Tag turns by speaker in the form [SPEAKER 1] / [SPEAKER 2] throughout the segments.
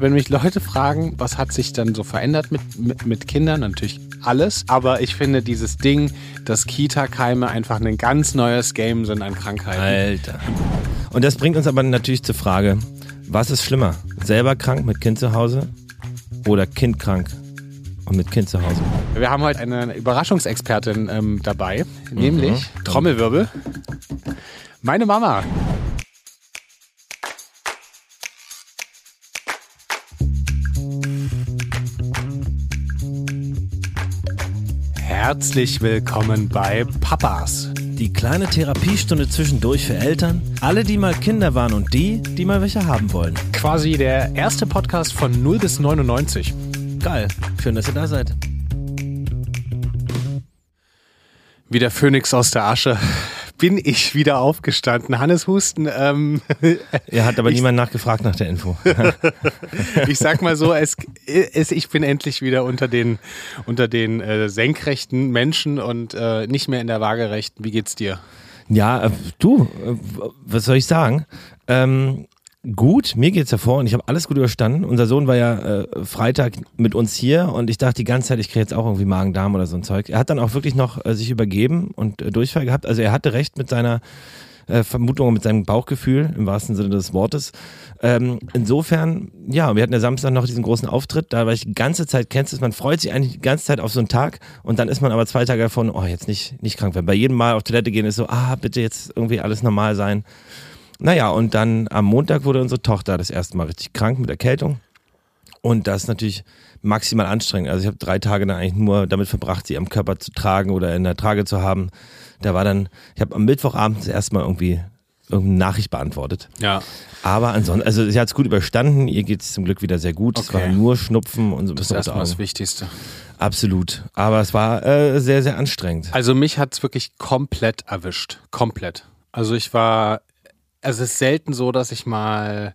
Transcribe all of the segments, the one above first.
[SPEAKER 1] wenn mich Leute fragen, was hat sich dann so verändert mit, mit, mit Kindern, natürlich alles. Aber ich finde dieses Ding, dass Kita-Keime einfach ein ganz neues Game sind an Krankheiten.
[SPEAKER 2] Alter. Und das bringt uns aber natürlich zur Frage, was ist schlimmer? Selber krank mit Kind zu Hause oder Kind krank und mit Kind zu Hause?
[SPEAKER 1] Wir haben heute eine Überraschungsexpertin ähm, dabei, nämlich Trommelwirbel. Meine Mama. Herzlich willkommen bei Papas.
[SPEAKER 2] Die kleine Therapiestunde zwischendurch für Eltern, alle, die mal Kinder waren und die, die mal welche haben wollen.
[SPEAKER 1] Quasi der erste Podcast von 0 bis 99.
[SPEAKER 2] Geil. Schön, dass ihr da seid.
[SPEAKER 1] Wie der Phönix aus der Asche bin ich wieder aufgestanden. Hannes Husten. Ähm,
[SPEAKER 2] Er hat aber niemand nachgefragt nach der Info.
[SPEAKER 1] ich sag mal so, es, es, ich bin endlich wieder unter den, unter den äh, senkrechten Menschen und äh, nicht mehr in der waagerechten. Wie geht's dir?
[SPEAKER 2] Ja, äh, du, äh, was soll ich sagen? Ähm, gut, mir geht's hervor und ich habe alles gut überstanden. Unser Sohn war ja äh, Freitag mit uns hier und ich dachte die ganze Zeit, ich kriege jetzt auch irgendwie Magen-Darm oder so ein Zeug. Er hat dann auch wirklich noch äh, sich übergeben und äh, Durchfall gehabt. Also er hatte recht mit seiner äh, Vermutung mit seinem Bauchgefühl im wahrsten Sinne des Wortes. Ähm, insofern, ja, wir hatten ja Samstag noch diesen großen Auftritt, da war ich die ganze Zeit, kennst du es, man freut sich eigentlich die ganze Zeit auf so einen Tag und dann ist man aber zwei Tage davon, oh, jetzt nicht, nicht krank werden. Bei jedem Mal auf Toilette gehen ist so, ah, bitte jetzt irgendwie alles normal sein. Naja, und dann am Montag wurde unsere Tochter das erste Mal richtig krank mit Erkältung. Und das ist natürlich maximal anstrengend. Also ich habe drei Tage dann eigentlich nur damit verbracht, sie am Körper zu tragen oder in der Trage zu haben. Da war dann, ich habe am Mittwochabend das erste Mal irgendwie irgendeine Nachricht beantwortet.
[SPEAKER 1] Ja.
[SPEAKER 2] Aber ansonsten, also sie hat es gut überstanden, ihr geht es zum Glück wieder sehr gut. Es
[SPEAKER 1] Okay.
[SPEAKER 2] war nur Schnupfen und so ein
[SPEAKER 1] Das ist
[SPEAKER 2] bisschen
[SPEAKER 1] erstmal das. Wichtigste.
[SPEAKER 2] Absolut. Aber es war äh, sehr, sehr anstrengend.
[SPEAKER 1] Also mich hat's wirklich komplett erwischt. Komplett. Also ich war, also es ist selten so, dass ich mal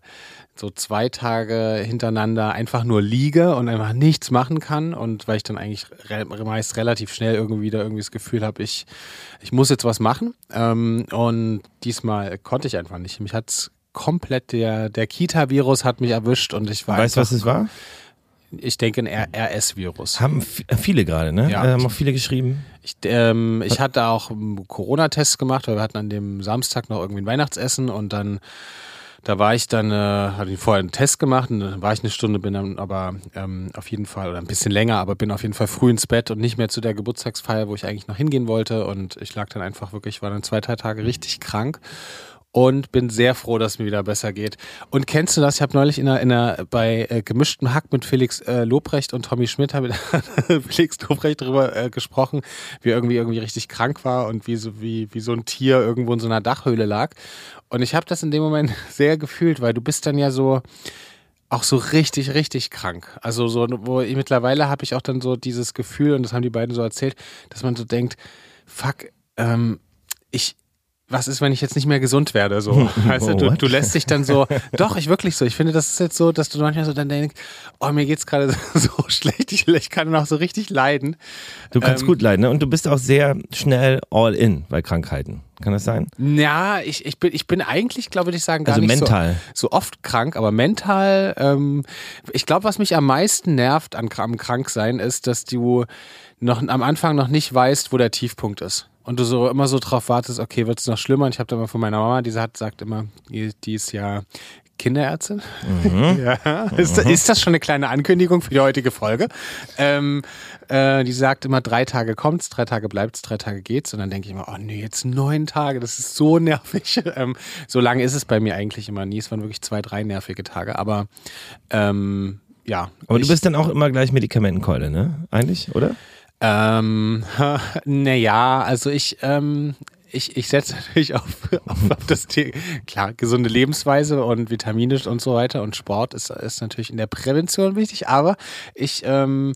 [SPEAKER 1] so zwei Tage hintereinander einfach nur liege und einfach nichts machen kann und weil ich dann eigentlich re meist relativ schnell irgendwie wieder irgendwie das Gefühl habe, ich, ich muss jetzt was machen ähm, und diesmal konnte ich einfach nicht. Mich hat's komplett der, der Kita-Virus hat mich erwischt und ich war
[SPEAKER 2] Weißt du, was es war?
[SPEAKER 1] Ich denke ein RS-Virus.
[SPEAKER 2] Haben f- viele gerade, ne?
[SPEAKER 1] Ja.
[SPEAKER 2] Äh, haben auch viele geschrieben.
[SPEAKER 1] Ich, ähm, ich hatte auch einen Corona-Test gemacht, weil wir hatten an dem Samstag noch irgendwie ein Weihnachtsessen und dann, da war ich dann, äh, hatte ich vorher einen Test gemacht und dann war ich eine Stunde, bin dann aber ähm, auf jeden Fall, oder ein bisschen länger, aber bin auf jeden Fall früh ins Bett und nicht mehr zu der Geburtstagsfeier, wo ich eigentlich noch hingehen wollte und ich lag dann einfach wirklich, war dann zwei, drei Tage richtig krank und bin sehr froh, dass es mir wieder besser geht. Und kennst du das? Ich habe neulich in einer, in einer bei äh, gemischtem Hack mit Felix äh, Lobrecht und Tommy Schmidt habe Felix Lobrecht darüber äh, gesprochen, wie er irgendwie irgendwie richtig krank war und wie so wie wie so ein Tier irgendwo in so einer Dachhöhle lag. Und ich habe das in dem Moment sehr gefühlt, weil du bist dann ja so auch so richtig, richtig krank. Also so, wo ich, mittlerweile habe ich auch dann so dieses Gefühl, und das haben die beiden so erzählt, dass man so denkt, fuck, ähm, ich, was ist, wenn ich jetzt nicht mehr gesund werde? So, weißt du, du, lässt dich dann so, doch, ich wirklich so. Ich finde, das ist jetzt so, dass du manchmal so dann denkst, oh, mir geht's gerade so schlecht, ich, ich kann noch so richtig leiden.
[SPEAKER 2] Du kannst
[SPEAKER 1] Ähm,
[SPEAKER 2] gut leiden, ne? Und du bist auch sehr schnell all in bei Krankheiten. Kann das sein?
[SPEAKER 1] Ja, ich, ich, bin, ich bin eigentlich, glaube ich, sagen, gar
[SPEAKER 2] Also
[SPEAKER 1] nicht
[SPEAKER 2] mental.
[SPEAKER 1] So, so oft krank, aber mental, ähm, ich glaube, was mich am meisten nervt an, am Kranksein ist, dass du noch am Anfang noch nicht weißt, wo der Tiefpunkt ist. Und du so immer so drauf wartest, okay, wird es noch schlimmer? Und ich habe da mal von meiner Mama, die hat, sagt immer, die, die ist ja Kinderärztin. ja. Ist, ist das schon eine kleine Ankündigung für die heutige Folge? Ähm, äh, die sagt immer, drei Tage kommt's, drei Tage bleibt's, drei Tage geht's. Und dann denke ich immer, oh nee, jetzt neun Tage, das ist so nervig. Ähm, so lange ist es bei mir eigentlich immer nie. Es waren wirklich zwei, drei nervige Tage. Aber ähm, ja.
[SPEAKER 2] Aber
[SPEAKER 1] ich,
[SPEAKER 2] du bist dann auch immer gleich Medikamentenkeule, ne? Eigentlich, oder?
[SPEAKER 1] Ähm, naja, also ich, ähm, ich, ich setze natürlich auf, auf, auf das Thema, klar, gesunde Lebensweise und Vitamine und so weiter und Sport ist, ist natürlich in der Prävention wichtig, aber ich, ähm,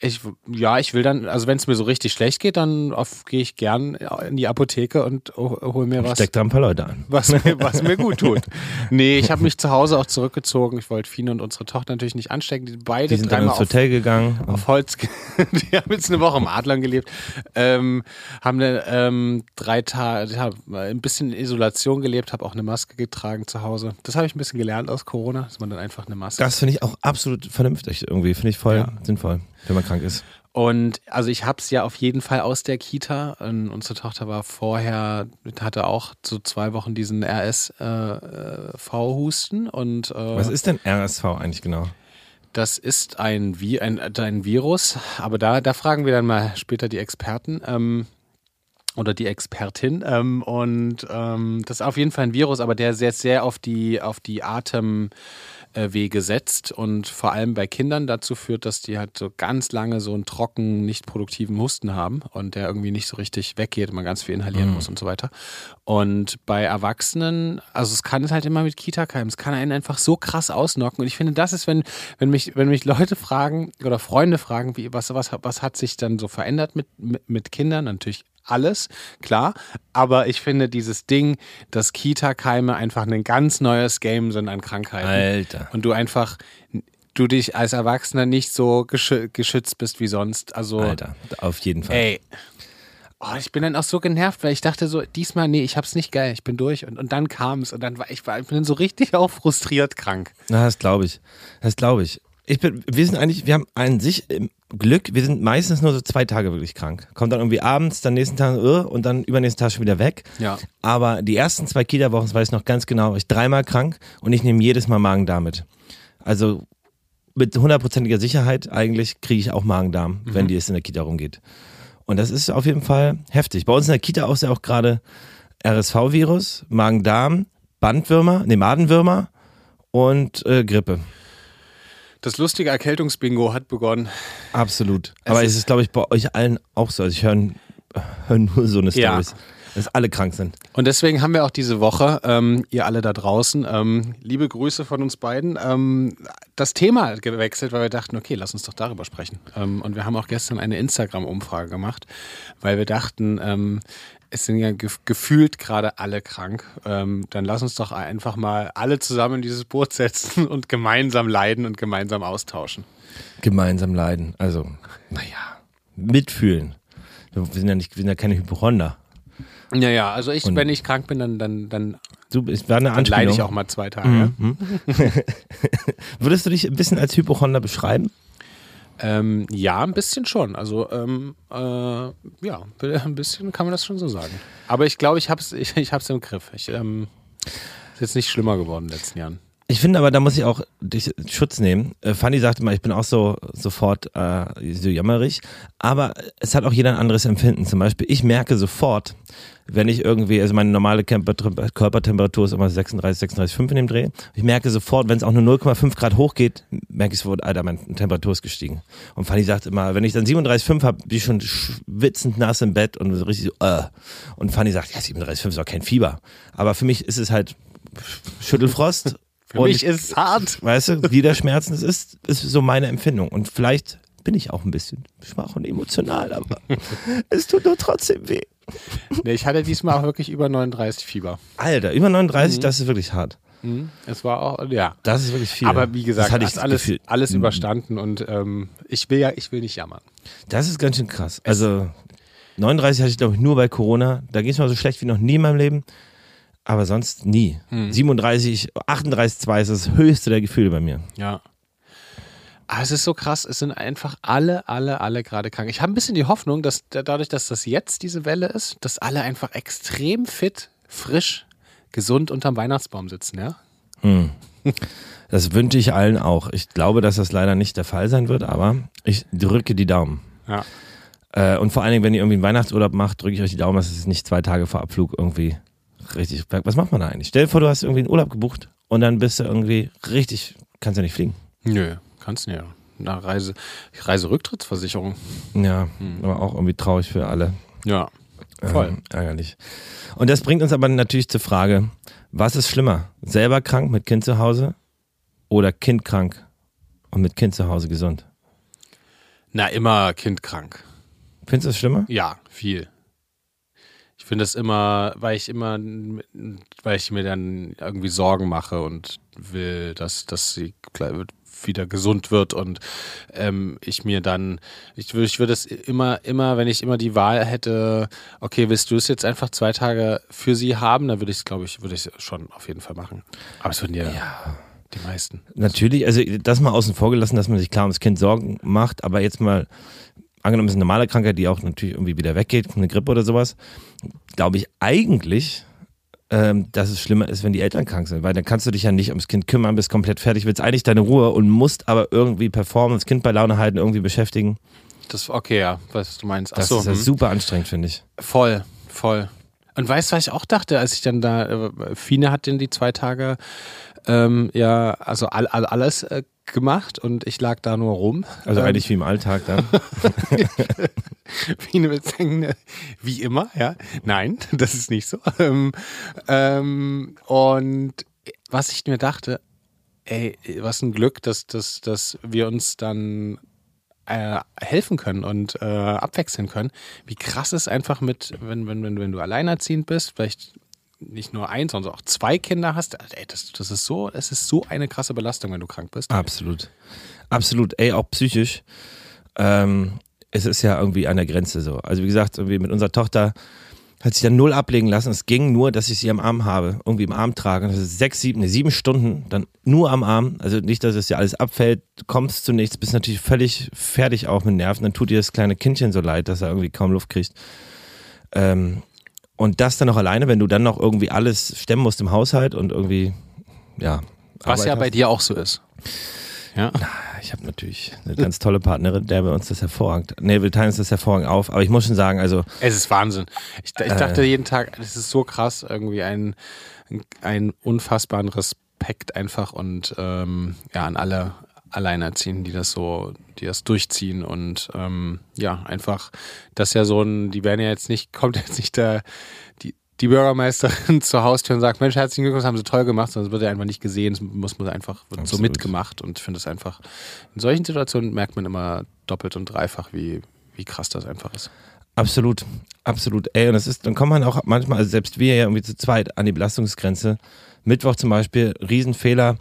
[SPEAKER 1] Ich, ja, ich will dann, also wenn es mir so richtig schlecht geht, dann gehe ich gern in die Apotheke und hole mir was.
[SPEAKER 2] Steck da ein paar Leute an.
[SPEAKER 1] Was mir, was mir gut tut. Nee, ich habe mich zu Hause auch zurückgezogen. Ich wollte Fine und unsere Tochter natürlich nicht anstecken. Die beide
[SPEAKER 2] Die sind dann ins
[SPEAKER 1] auf,
[SPEAKER 2] Hotel gegangen.
[SPEAKER 1] auf Holz. die haben jetzt eine Woche im Adlern gelebt. Ähm, haben eine, ähm, drei Tage, ja, ein bisschen in Isolation gelebt, habe auch eine Maske getragen zu Hause. Das habe ich ein bisschen gelernt aus Corona, dass man dann einfach eine Maske
[SPEAKER 2] Das finde ich auch absolut vernünftig irgendwie. Finde ich voll
[SPEAKER 1] Ja.
[SPEAKER 2] sinnvoll, wenn man krank ist.
[SPEAKER 1] Und also ich habe es ja auf jeden Fall aus der Kita. Und unsere Tochter war vorher, hatte auch so zwei Wochen diesen RSV-Husten. und äh,
[SPEAKER 2] Was ist denn RSV eigentlich genau?
[SPEAKER 1] das ist ein, Vi ein, ein Virus. Aber da, da fragen wir dann mal später die Experten. Ähm, oder die Expertin. Ähm, und ähm, das ist auf jeden Fall ein Virus, aber der sehr, sehr auf die, auf die Atemwege setzt und vor allem bei Kindern dazu führt, dass die halt so ganz lange so einen trocken, nicht produktiven Husten haben und der irgendwie nicht so richtig weggeht und man ganz viel inhalieren muss und so weiter. Und bei Erwachsenen, also es kann es halt immer mit Kita-Keimen, es kann einen einfach so krass ausnocken. Und ich finde, das ist, wenn, wenn mich, wenn mich Leute fragen oder Freunde fragen, wie, was, was, was hat sich dann so verändert mit, mit, mit Kindern? Natürlich alles, klar. Aber ich finde dieses Ding, dass Kita-Keime einfach ein ganz neues Game sind an Krankheiten.
[SPEAKER 2] Alter.
[SPEAKER 1] Und du einfach, du dich als Erwachsener nicht so geschü geschützt bist wie sonst. Also,
[SPEAKER 2] Alter, auf jeden Fall.
[SPEAKER 1] ey. Oh, ich bin dann auch so genervt, weil ich dachte so, diesmal, nee, ich hab's nicht geil, ich bin durch. Und, und dann kam es und dann war ich, war, ich bin dann so richtig auch frustriert krank.
[SPEAKER 2] Na, das glaube ich. Das glaube ich. Ich bin, wir sind eigentlich, wir haben an sich im Glück, wir sind meistens nur so zwei Tage wirklich krank. Kommt dann irgendwie abends, dann nächsten Tag uh, und dann übernächsten Tag schon wieder weg.
[SPEAKER 1] Ja.
[SPEAKER 2] Aber die ersten zwei Kita-Wochen, das weiß ich noch ganz genau, war ich dreimal krank und ich nehme jedes Mal Magen-Darm mit. Also mit hundertprozentiger Sicherheit eigentlich kriege ich auch Magen-Darm, wenn die es in der Kita rumgeht. Und das ist auf jeden Fall heftig. Bei uns in der Kita auch ja auch gerade RSV-Virus, Magen-Darm, Bandwürmer, nee, Madenwürmer und äh, Grippe.
[SPEAKER 1] Das lustige Erkältungsbingo hat begonnen.
[SPEAKER 2] Absolut. Aber es ist, glaube ich, bei euch allen auch so. Also ich höre hör nur so eine
[SPEAKER 1] Ja.
[SPEAKER 2] Stories, dass alle krank sind.
[SPEAKER 1] Und deswegen haben wir auch diese Woche, ähm, ihr alle da draußen, ähm, liebe Grüße von uns beiden, ähm, das Thema gewechselt, weil wir dachten, okay, lass uns doch darüber sprechen. Ähm, und wir haben auch gestern eine Instagram-Umfrage gemacht, weil wir dachten, ähm, es sind ja gef gefühlt gerade alle krank. Ähm, dann lass uns doch einfach mal alle zusammen in dieses Boot setzen und gemeinsam leiden und gemeinsam austauschen.
[SPEAKER 2] Gemeinsam leiden. Also, naja, mitfühlen. Wir sind ja, nicht, wir sind ja keine Hypochonder.
[SPEAKER 1] Ja, ja, also ich,
[SPEAKER 2] Und-
[SPEAKER 1] wenn ich krank bin, dann, dann, dann,
[SPEAKER 2] Du, es war eine
[SPEAKER 1] dann leide ich auch mal zwei Tage. ja.
[SPEAKER 2] Würdest du dich ein bisschen als Hypochonder beschreiben?
[SPEAKER 1] Ähm, ja, ein bisschen schon. Also ähm, äh, ja, ein bisschen kann man das schon so sagen. Aber ich glaube, ich habe es ich, ich hab's im Griff. Ich, ähm, ist jetzt nicht schlimmer geworden in den letzten Jahren.
[SPEAKER 2] Ich finde aber, da muss ich auch dich Schutz nehmen. Äh, Fanny sagte mal, ich bin auch so sofort äh, so jammerig. Aber es hat auch jeder ein anderes Empfinden. Zum Beispiel, ich merke sofort, wenn ich irgendwie, also meine normale Körpertemperatur ist immer 36, 36,5 in dem Dreh. Ich merke sofort, wenn es auch nur 0,5 Grad hochgeht, merke ich sofort, Alter, meine Temperatur ist gestiegen. Und Fanny sagt immer, wenn ich dann 37,5 habe, bin ich schon schwitzend nass im Bett und so richtig so, äh. Und Fanny sagt, ja, 37,5 ist doch kein Fieber. Aber für mich ist es halt Schüttelfrost.
[SPEAKER 1] Für
[SPEAKER 2] und
[SPEAKER 1] mich ist es hart.
[SPEAKER 2] Weißt du, wie der Schmerzen es ist, ist so meine Empfindung. Und vielleicht bin ich auch ein bisschen schwach und emotional, aber es tut nur trotzdem weh.
[SPEAKER 1] Nee, ich hatte diesmal auch wirklich über 39 Fieber.
[SPEAKER 2] Alter, über 39, das ist wirklich hart.
[SPEAKER 1] Mhm. Es war auch, ja.
[SPEAKER 2] Das ist wirklich viel.
[SPEAKER 1] Aber wie gesagt,
[SPEAKER 2] das hatte ich das
[SPEAKER 1] alles,
[SPEAKER 2] Gefühl.
[SPEAKER 1] alles überstanden und ähm, ich will ja, ich will nicht jammern.
[SPEAKER 2] Das ist ganz schön krass. Also 39 hatte ich, glaube ich, nur bei Corona. Da ging es mir so schlecht wie noch nie in meinem Leben. Aber sonst nie.
[SPEAKER 1] Hm.
[SPEAKER 2] 37, 38, 2 ist das höchste der Gefühle bei mir.
[SPEAKER 1] Ja. Aber es ist so krass, es sind einfach alle, alle, alle gerade krank. Ich habe ein bisschen die Hoffnung, dass da- dadurch, dass das jetzt diese Welle ist, dass alle einfach extrem fit, frisch, gesund unterm Weihnachtsbaum sitzen, ja?
[SPEAKER 2] Das wünsche ich allen auch. Ich glaube, dass das leider nicht der Fall sein wird, aber ich drücke die Daumen.
[SPEAKER 1] Ja.
[SPEAKER 2] Äh, und vor allen Dingen, wenn ihr irgendwie einen Weihnachtsurlaub macht, drücke ich euch die Daumen, dass es nicht zwei Tage vor Abflug irgendwie richtig. Was macht man da eigentlich? Stell dir vor, du hast irgendwie einen Urlaub gebucht und dann bist du irgendwie richtig, kannst ja nicht fliegen.
[SPEAKER 1] Nö, kannst du ja. Na, Reise, Reiserücktrittsversicherung.
[SPEAKER 2] Ja, aber auch irgendwie traurig für alle.
[SPEAKER 1] Ja. Voll.
[SPEAKER 2] Ähm, ärgerlich. Und das bringt uns aber natürlich zur Frage, was ist schlimmer? Selber krank mit Kind zu Hause oder Kind krank und mit Kind zu Hause gesund?
[SPEAKER 1] Na, immer Kind krank.
[SPEAKER 2] Findest du das schlimmer?
[SPEAKER 1] Ja, viel. Ich finde das immer, weil ich immer, weil ich mir dann irgendwie Sorgen mache und will, dass, dass sie wieder gesund wird und ähm, ich mir dann, ich würde ich würde es immer, immer, wenn ich immer die Wahl hätte, okay, willst du es jetzt einfach zwei Tage für sie haben, dann würde ich es, glaube ich, würde ich es schon auf jeden Fall machen. Aber es würden ja, ja, die meisten.
[SPEAKER 2] Natürlich, also das mal außen vor gelassen, dass man sich klar ums Kind Sorgen macht, aber jetzt mal angenommen, es ist eine normale Krankheit, die auch natürlich irgendwie wieder weggeht, eine Grippe oder sowas, glaube ich eigentlich, ähm, dass es schlimmer ist, wenn die Eltern krank sind, weil dann kannst du dich ja nicht ums Kind kümmern, bist komplett fertig, willst eigentlich deine Ruhe und musst aber irgendwie performen, das Kind bei Laune halten, irgendwie beschäftigen.
[SPEAKER 1] Das okay, ja, was du meinst.
[SPEAKER 2] Ach das so, ist ja hm. super anstrengend, finde ich.
[SPEAKER 1] Voll, voll. Und weißt du, was ich auch dachte, als ich dann da, äh, Fine hat denn die zwei Tage ähm, ja, also all, all, alles äh, gemacht und ich lag da nur rum.
[SPEAKER 2] Also ähm, eigentlich wie im Alltag dann.
[SPEAKER 1] wie, eine, wie immer, ja. Nein, das ist nicht so. Ähm, ähm, und was ich mir dachte, ey, was ein Glück, dass, dass, dass wir uns dann äh, helfen können und äh, abwechseln können. Wie krass ist einfach mit, wenn, wenn, wenn, wenn du alleinerziehend bist, vielleicht nicht nur eins, sondern auch zwei Kinder hast, ey, das, das ist so, es ist so eine krasse Belastung, wenn du krank bist.
[SPEAKER 2] Absolut. Absolut. Ey, auch psychisch. Ähm, es ist ja irgendwie an der Grenze so. Also wie gesagt, irgendwie mit unserer Tochter hat sich dann null ablegen lassen. Es ging nur, dass ich sie am Arm habe, irgendwie im Arm trage. Das ist sechs, sieben, sieben Stunden dann nur am Arm. Also nicht, dass es ja alles abfällt, kommst zu nichts, bist natürlich völlig fertig auch mit Nerven. Dann tut dir das kleine Kindchen so leid, dass er irgendwie kaum Luft kriegt. Ähm, und das dann noch alleine, wenn du dann noch irgendwie alles stemmen musst im Haushalt und irgendwie, ja.
[SPEAKER 1] Was ja hast. bei dir auch so ist.
[SPEAKER 2] Ja. Ich habe natürlich eine ganz tolle Partnerin, der bei uns das hervorragend. Nee, wir teilen uns das hervorragend auf, aber ich muss schon sagen, also.
[SPEAKER 1] Es ist Wahnsinn. Ich, ich dachte äh, jeden Tag, es ist so krass, irgendwie ein, ein unfassbaren Respekt einfach und ähm, ja, an alle Alleinerziehenden, die das so, die das durchziehen und ähm, ja, einfach, das ist ja so ein, die werden ja jetzt nicht, kommt jetzt nicht der, die, die Bürgermeisterin zur Haustür und sagt, Mensch, herzlichen Glückwunsch, haben sie toll gemacht, sondern es wird ja einfach nicht gesehen, es muss man einfach, wird Absolut. so mitgemacht und ich finde es einfach, in solchen Situationen merkt man immer doppelt und dreifach, wie, wie krass das einfach ist.
[SPEAKER 2] Absolut, absolut. Ey, und das ist, dann kommt man auch manchmal, also selbst wir ja irgendwie zu zweit an die Belastungsgrenze. Mittwoch zum Beispiel, Riesenfehler.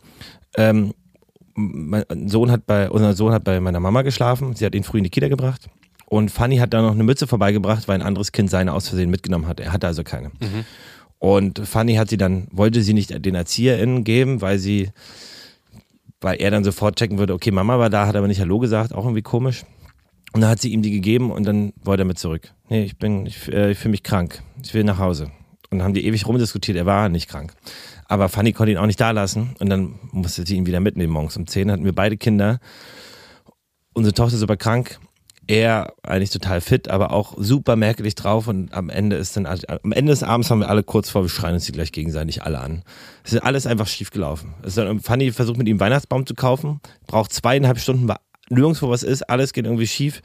[SPEAKER 2] Ähm, mein Sohn hat bei, unser Sohn hat bei meiner Mama geschlafen. Sie hat ihn früh in die Kita gebracht. Und Fanny hat da noch eine Mütze vorbeigebracht, weil ein anderes Kind seine aus Versehen mitgenommen hat. Er hatte also keine. Mhm. Und Fanny hat sie dann, wollte sie nicht den ErzieherInnen geben, weil sie, weil er dann sofort checken würde, okay, Mama war da, hat aber nicht Hallo gesagt, auch irgendwie komisch. Und dann hat sie ihm die gegeben und dann wollte er mit zurück. Nee, ich bin, ich, äh, ich fühle mich krank. Ich will nach Hause. Und dann haben die ewig rumdiskutiert, er war nicht krank. Aber Fanny konnte ihn auch nicht da lassen und dann musste sie ihn wieder mitnehmen. Morgens um 10 hatten wir beide Kinder. Unsere Tochter super krank. Er eigentlich total fit, aber auch super merklich drauf und am Ende ist dann, am Ende des Abends haben wir alle kurz vor, wir schreien uns die gleich gegenseitig alle an. Es ist alles einfach schief gelaufen. Fanny versucht mit ihm Weihnachtsbaum zu kaufen, braucht zweieinhalb Stunden, nirgendwo was ist, alles geht irgendwie schief.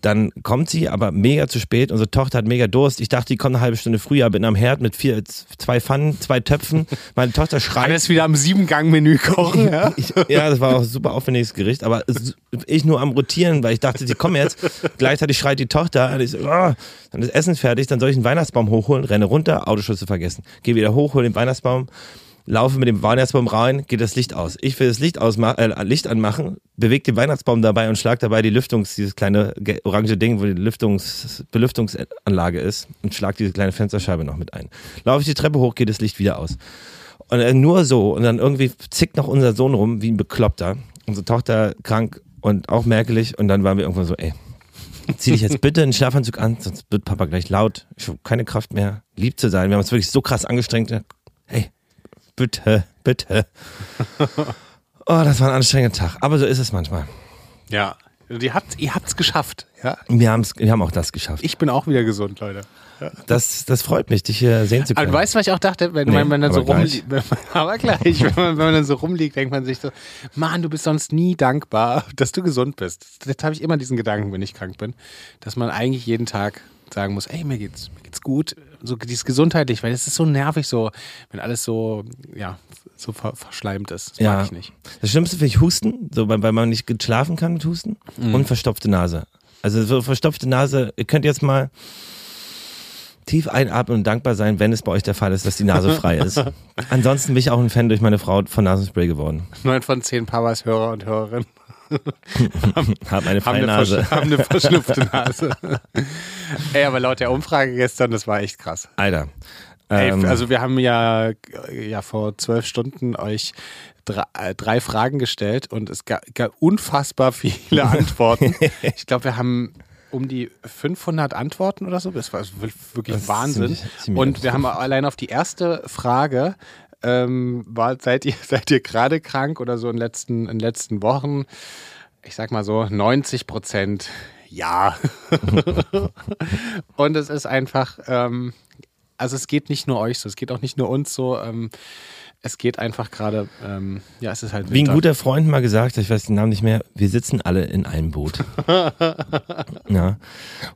[SPEAKER 2] Dann kommt sie, aber mega zu spät. Unsere Tochter hat mega Durst. Ich dachte, die kommt eine halbe Stunde früher. Bin am Herd mit vier, zwei Pfannen, zwei Töpfen. Meine Tochter schreit.
[SPEAKER 1] Alles wieder am Siebengang-Menü kochen.
[SPEAKER 2] Ja? Ich, ja, das war auch ein super aufwendiges Gericht. Aber ich nur am Rotieren, weil ich dachte, sie kommen jetzt. Gleichzeitig schreit die Tochter. Und ich so, oh, dann ist Essen fertig. Dann soll ich einen Weihnachtsbaum hochholen, renne runter, Autoschlüssel vergessen. Geh wieder hoch, hol den Weihnachtsbaum laufe mit dem Weihnachtsbaum rein, geht das Licht aus. Ich will das Licht, äh, Licht anmachen, bewege den Weihnachtsbaum dabei und schlag dabei die Lüftungs, dieses kleine orange Ding, wo die Lüftungs, Belüftungsanlage ist und schlag diese kleine Fensterscheibe noch mit ein. Laufe ich die Treppe hoch, geht das Licht wieder aus. Und äh, nur so. Und dann irgendwie zickt noch unser Sohn rum, wie ein Bekloppter. Unsere Tochter krank und auch merklich. Und dann waren wir irgendwann so, ey, zieh dich jetzt bitte einen Schlafanzug an, sonst wird Papa gleich laut. Ich habe keine Kraft mehr, lieb zu sein. Wir haben uns wirklich so krass angestrengt. Hey, bitte, bitte. Oh, das war ein anstrengender Tag. Aber so ist es manchmal.
[SPEAKER 1] Ja, ihr habt ihr habt's geschafft. Ja?
[SPEAKER 2] Wir, haben's, wir haben auch das geschafft.
[SPEAKER 1] Ich bin auch wieder gesund, Leute.
[SPEAKER 2] Ja. Das, das freut mich, dich hier sehen zu können.
[SPEAKER 1] Aber weißt du, was ich auch dachte, wenn, nee, man, wenn dann so rumliegt, aber gleich, wenn man, wenn man dann so rumliegt, denkt man sich so, Mann, du bist sonst nie dankbar, dass du gesund bist. Jetzt habe ich immer diesen Gedanken, wenn ich krank bin, dass man eigentlich jeden Tag sagen muss, ey, mir geht's, mir geht's gut, so dieses gesundheitlich, weil es ist so nervig so, wenn alles so, ja, so ver verschleimt ist. Das
[SPEAKER 2] Ja.
[SPEAKER 1] mag ich nicht.
[SPEAKER 2] Das Schlimmste finde ich Husten, so, weil, weil man nicht schlafen kann mit Husten.
[SPEAKER 1] Mhm.
[SPEAKER 2] Und verstopfte Nase. Also so verstopfte Nase, ihr könnt jetzt mal tief einatmen und dankbar sein, wenn es bei euch der Fall ist, dass die Nase frei ist. Ansonsten bin ich auch ein Fan durch meine Frau von Nasenspray geworden.
[SPEAKER 1] Neun von zehn Papas Hörer und Hörerinnen
[SPEAKER 2] Hab eine
[SPEAKER 1] haben eine,
[SPEAKER 2] Nase.
[SPEAKER 1] versch- haben eine verschlupfte Nase. Ey, aber laut der Umfrage gestern, das war echt krass.
[SPEAKER 2] Alter.
[SPEAKER 1] Ey,
[SPEAKER 2] Ähm,
[SPEAKER 1] also wir haben ja, ja vor zwölf Stunden euch drei, äh, drei Fragen gestellt und es gab, gab unfassbar viele Antworten. ich glaube, wir haben um die 500 Antworten oder so. Das war wirklich
[SPEAKER 2] Das
[SPEAKER 1] Wahnsinn.
[SPEAKER 2] ziemlich- ziemlich
[SPEAKER 1] und wir haben allein auf die erste Frage, ähm, war, seid ihr, seid ihr gerade krank oder so in den letzten, in letzten Wochen? Ich sag mal so 90 Prozent ja. und es ist einfach, ähm, also es geht nicht nur euch so, es geht auch nicht nur uns so. Ähm, es geht einfach gerade, ähm, ja, es ist halt
[SPEAKER 2] Wie ein
[SPEAKER 1] Winter.
[SPEAKER 2] guter Freund mal gesagt ich weiß den Namen nicht mehr, wir sitzen alle in einem Boot. ja.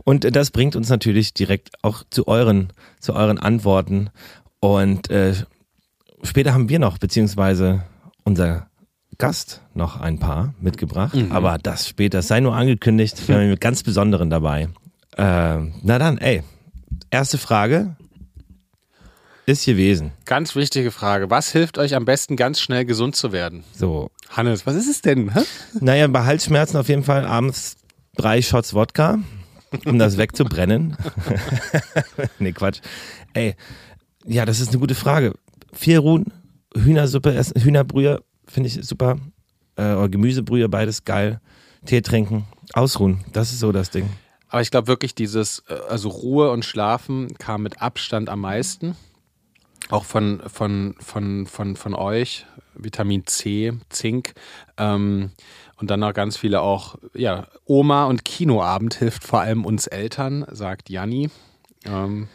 [SPEAKER 2] Und das bringt uns natürlich direkt auch zu euren, zu euren Antworten. Und äh, später haben wir noch, beziehungsweise unser Gast noch ein paar mitgebracht. Aber das später, es sei nur angekündigt, wir haben einen ganz besonderen dabei. Äh, na dann, ey, erste Frage ist gewesen.
[SPEAKER 1] Ganz wichtige Frage. Was hilft euch am besten, ganz schnell gesund zu werden?
[SPEAKER 2] So,
[SPEAKER 1] Hannes, was ist es denn? Hä?
[SPEAKER 2] Naja, bei Halsschmerzen auf jeden Fall abends drei Shots Wodka, um das wegzubrennen. nee, Quatsch. Ey, ja, das ist eine gute Frage. Viel ruhen, Hühnersuppe Hühnerbrühe finde ich super. Äh, oder Gemüsebrühe, beides geil. Tee trinken, ausruhen, das ist so das Ding.
[SPEAKER 1] Aber ich glaube wirklich, dieses, äh, also Ruhe und Schlafen kam mit Abstand am meisten. Auch von, von, von, von, von euch, Vitamin C, Zink. Ähm, und dann noch ganz viele auch, ja, Oma und Kinoabend hilft vor allem uns Eltern, sagt Janni. Ähm,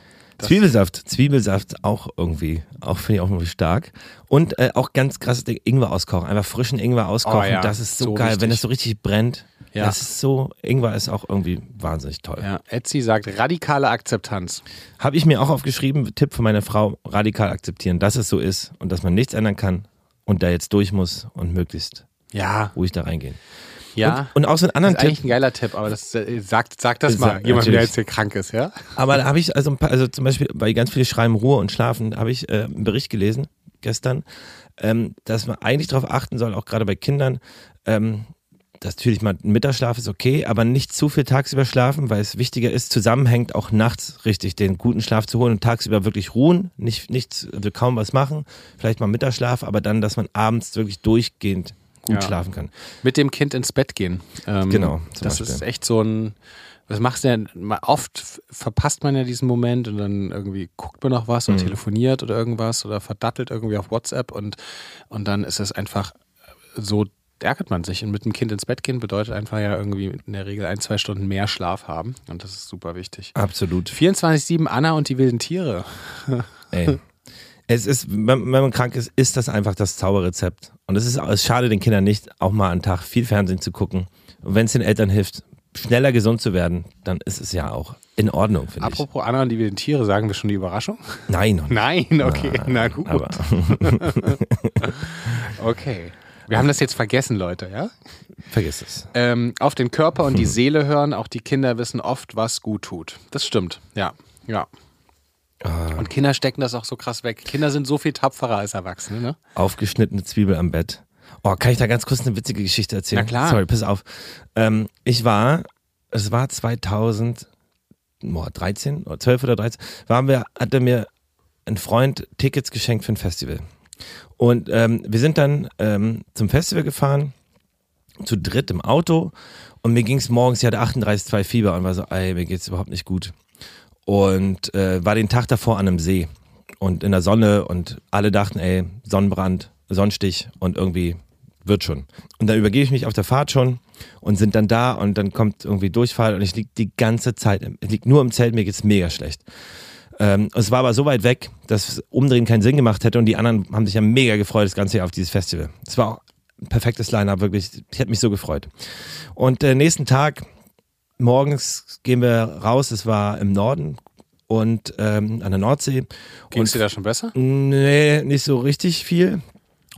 [SPEAKER 2] Zwiebelsaft, Zwiebelsaft auch irgendwie, auch finde ich auch irgendwie stark. Und äh, auch ganz krasses Ding, Ingwer auskochen, einfach frischen Ingwer auskochen,
[SPEAKER 1] Oh ja,
[SPEAKER 2] das ist so,
[SPEAKER 1] so
[SPEAKER 2] geil, wenn
[SPEAKER 1] wichtig.
[SPEAKER 2] es so richtig brennt.
[SPEAKER 1] Ja.
[SPEAKER 2] Das ist so, Ingwer ist auch irgendwie wahnsinnig toll.
[SPEAKER 1] ja, Etsy sagt radikale Akzeptanz.
[SPEAKER 2] Habe ich mir auch aufgeschrieben, Tipp von meiner Frau, radikal akzeptieren, dass es so ist und dass man nichts ändern kann und da jetzt durch muss und möglichst
[SPEAKER 1] Ja,
[SPEAKER 2] ruhig da reingehen.
[SPEAKER 1] Ja.
[SPEAKER 2] Und, und auch so einen
[SPEAKER 1] das
[SPEAKER 2] anderen
[SPEAKER 1] ist eigentlich
[SPEAKER 2] Tipp,
[SPEAKER 1] ein geiler Tipp, aber das äh, sagt, sagt das
[SPEAKER 2] Ist
[SPEAKER 1] mal,
[SPEAKER 2] ja-
[SPEAKER 1] jemand, der jetzt hier krank ist, ja?
[SPEAKER 2] aber da habe ich also, ein paar, also zum Beispiel, weil ganz viele schreiben Ruhe und Schlafen, habe ich äh, einen Bericht gelesen gestern, ähm, dass man eigentlich darauf achten soll, auch gerade bei Kindern, ähm, dass natürlich mal Mittagsschlaf ist okay, aber nicht zu viel tagsüber schlafen, weil es wichtiger ist, zusammenhängt auch nachts richtig den guten Schlaf zu holen und tagsüber wirklich ruhen, nicht, nicht also kaum was machen, vielleicht mal Mittagsschlaf, aber dann, dass man abends wirklich durchgehend gut
[SPEAKER 1] Ja.
[SPEAKER 2] schlafen kann.
[SPEAKER 1] Mit dem Kind ins Bett gehen. Ähm,
[SPEAKER 2] Genau,
[SPEAKER 1] Das
[SPEAKER 2] Beispiel.
[SPEAKER 1] ist echt so ein. Was machst du denn? Oft verpasst man ja diesen Moment und dann irgendwie guckt man noch was oder
[SPEAKER 2] Mhm.
[SPEAKER 1] telefoniert oder irgendwas oder verdattelt irgendwie auf WhatsApp und, und dann ist es einfach so, ärgert man sich. Und mit dem Kind ins Bett gehen bedeutet einfach ja irgendwie in der Regel ein, zwei Stunden mehr Schlaf haben und das ist super wichtig.
[SPEAKER 2] Absolut.
[SPEAKER 1] 24-7 Anna und die wilden Tiere.
[SPEAKER 2] Ey. Es ist, wenn, man krank ist, ist das einfach das Zauberrezept. Und es ist, es schade den Kindern nicht, auch mal einen Tag viel Fernsehen zu gucken. Und wenn es den Eltern hilft, schneller gesund zu werden, dann ist es ja auch in Ordnung, finde ich.
[SPEAKER 1] Apropos und die wilden Tiere, sagen wir schon die Überraschung?
[SPEAKER 2] Nein, noch nicht.
[SPEAKER 1] Nein, okay, na gut.
[SPEAKER 2] Aber
[SPEAKER 1] Okay. Wir haben das jetzt vergessen, Leute, ja?
[SPEAKER 2] vergiss es.
[SPEAKER 1] Ähm, auf den Körper und die Seele hören, auch die Kinder wissen oft, was gut tut. Das stimmt, ja. Ja.
[SPEAKER 2] Ah.
[SPEAKER 1] Und Kinder stecken das auch so krass weg. Kinder sind so viel tapferer als Erwachsene, ne?
[SPEAKER 2] Aufgeschnittene Zwiebel am Bett. Oh, kann ich da ganz kurz eine witzige Geschichte erzählen?
[SPEAKER 1] Na klar.
[SPEAKER 2] Sorry, pass auf. Ähm, ich war, es war 2013 oder 12 oder 13, waren wir, hatte mir ein Freund Tickets geschenkt für ein Festival. Und ähm, wir sind dann ähm, zum Festival gefahren, zu dritt im Auto. Und mir ging es morgens, ich hatte 38,2 Fieber und war so, ey, mir geht's überhaupt nicht gut. Und äh, war den Tag davor an einem See und in der Sonne und alle dachten, ey, Sonnenbrand, Sonnenstich und irgendwie wird schon. Und dann übergebe ich mich auf der Fahrt schon und sind dann da und dann kommt irgendwie Durchfall und ich lieg die ganze Zeit, ich lieg nur im Zelt, mir geht's mega schlecht. Ähm, es war aber so weit weg, dass Umdrehen keinen Sinn gemacht hätte und die anderen haben sich ja mega gefreut, das ganze Jahr auf dieses Festival. Es war auch ein perfektes Line-Up, wirklich. Ich hätte mich so gefreut. Und äh, nächsten Tag, morgens gehen wir raus, es war im Norden und ähm, an der Nordsee.
[SPEAKER 1] Ging es dir da schon besser?
[SPEAKER 2] Nee, nicht so richtig viel.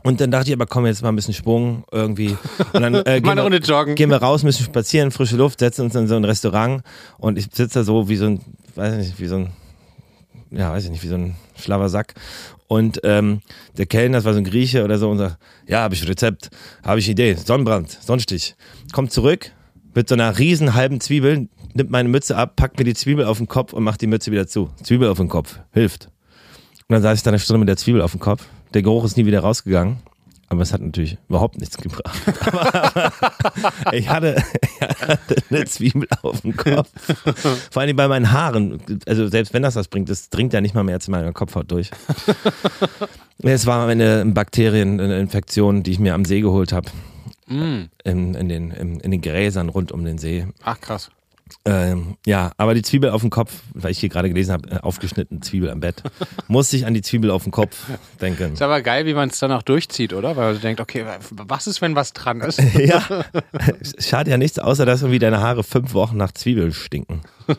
[SPEAKER 2] Und dann dachte ich aber, komm, jetzt mal ein bisschen Schwung irgendwie. Und dann äh,
[SPEAKER 1] eine
[SPEAKER 2] gehen, wir,
[SPEAKER 1] joggen.
[SPEAKER 2] gehen wir raus, müssen spazieren, frische Luft, setzen uns in so ein Restaurant und ich sitze da so wie so ein, weiß ich nicht, wie so ein, ja, weiß ich nicht, wie so ein schlauer Sack. Und ähm, der Kellner, das war so ein Grieche oder so, und sagt, ja, habe ich Rezept, habe ich Idee, Sonnenbrand, Sonnenstich. Kommt zurück mit so einer riesen halben Zwiebel, nimmt meine Mütze ab, packt mir die Zwiebel auf den Kopf und macht die Mütze wieder zu. Zwiebel auf den Kopf, hilft. Und dann saß ich da eine Stunde mit der Zwiebel auf dem Kopf. Der Geruch ist nie wieder rausgegangen. Aber es hat natürlich überhaupt nichts gebracht. Aber ich, hatte, ich hatte eine Zwiebel auf dem Kopf. Vor allem bei meinen Haaren. Also selbst wenn das was bringt, das dringt ja nicht mal mehr zu meiner Kopfhaut durch. Es war eine Bakterien, eine Infektion, die ich mir am See geholt habe.
[SPEAKER 1] Mm.
[SPEAKER 2] In, in, den, in, den Gräsern rund um den See.
[SPEAKER 1] Ach krass.
[SPEAKER 2] Ähm, ja, aber die Zwiebel auf dem Kopf, weil ich hier gerade gelesen habe, äh, aufgeschnitten Zwiebel am Bett, muss ich an die Zwiebel auf dem Kopf denken.
[SPEAKER 1] Ist aber geil, wie man es dann auch durchzieht, oder? Weil man denkt, okay, was ist, wenn was dran ist?
[SPEAKER 2] ja, es schadet ja nichts, außer dass irgendwie deine Haare fünf Wochen nach Zwiebel stinken.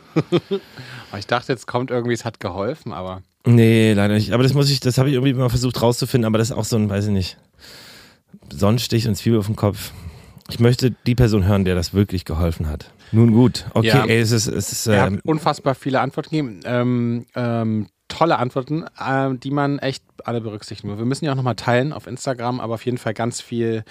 [SPEAKER 1] Ich dachte, jetzt kommt irgendwie, es hat geholfen, aber
[SPEAKER 2] Nee, leider nicht. Aber das muss ich, das habe ich irgendwie mal versucht rauszufinden, aber das ist auch so ein, weiß ich nicht, Sonnenstich und Zwiebel auf dem Kopf. Ich möchte die Person hören, der das wirklich geholfen hat. Nun gut, okay,
[SPEAKER 1] Ja.
[SPEAKER 2] ey, es ist, es ist,
[SPEAKER 1] er
[SPEAKER 2] ähm,
[SPEAKER 1] hat unfassbar viele Antworten gegeben. Ähm, ähm, tolle Antworten, ähm, die man echt alle berücksichtigen muss. Wir müssen ja auch nochmal teilen auf Instagram, aber auf jeden Fall ganz viel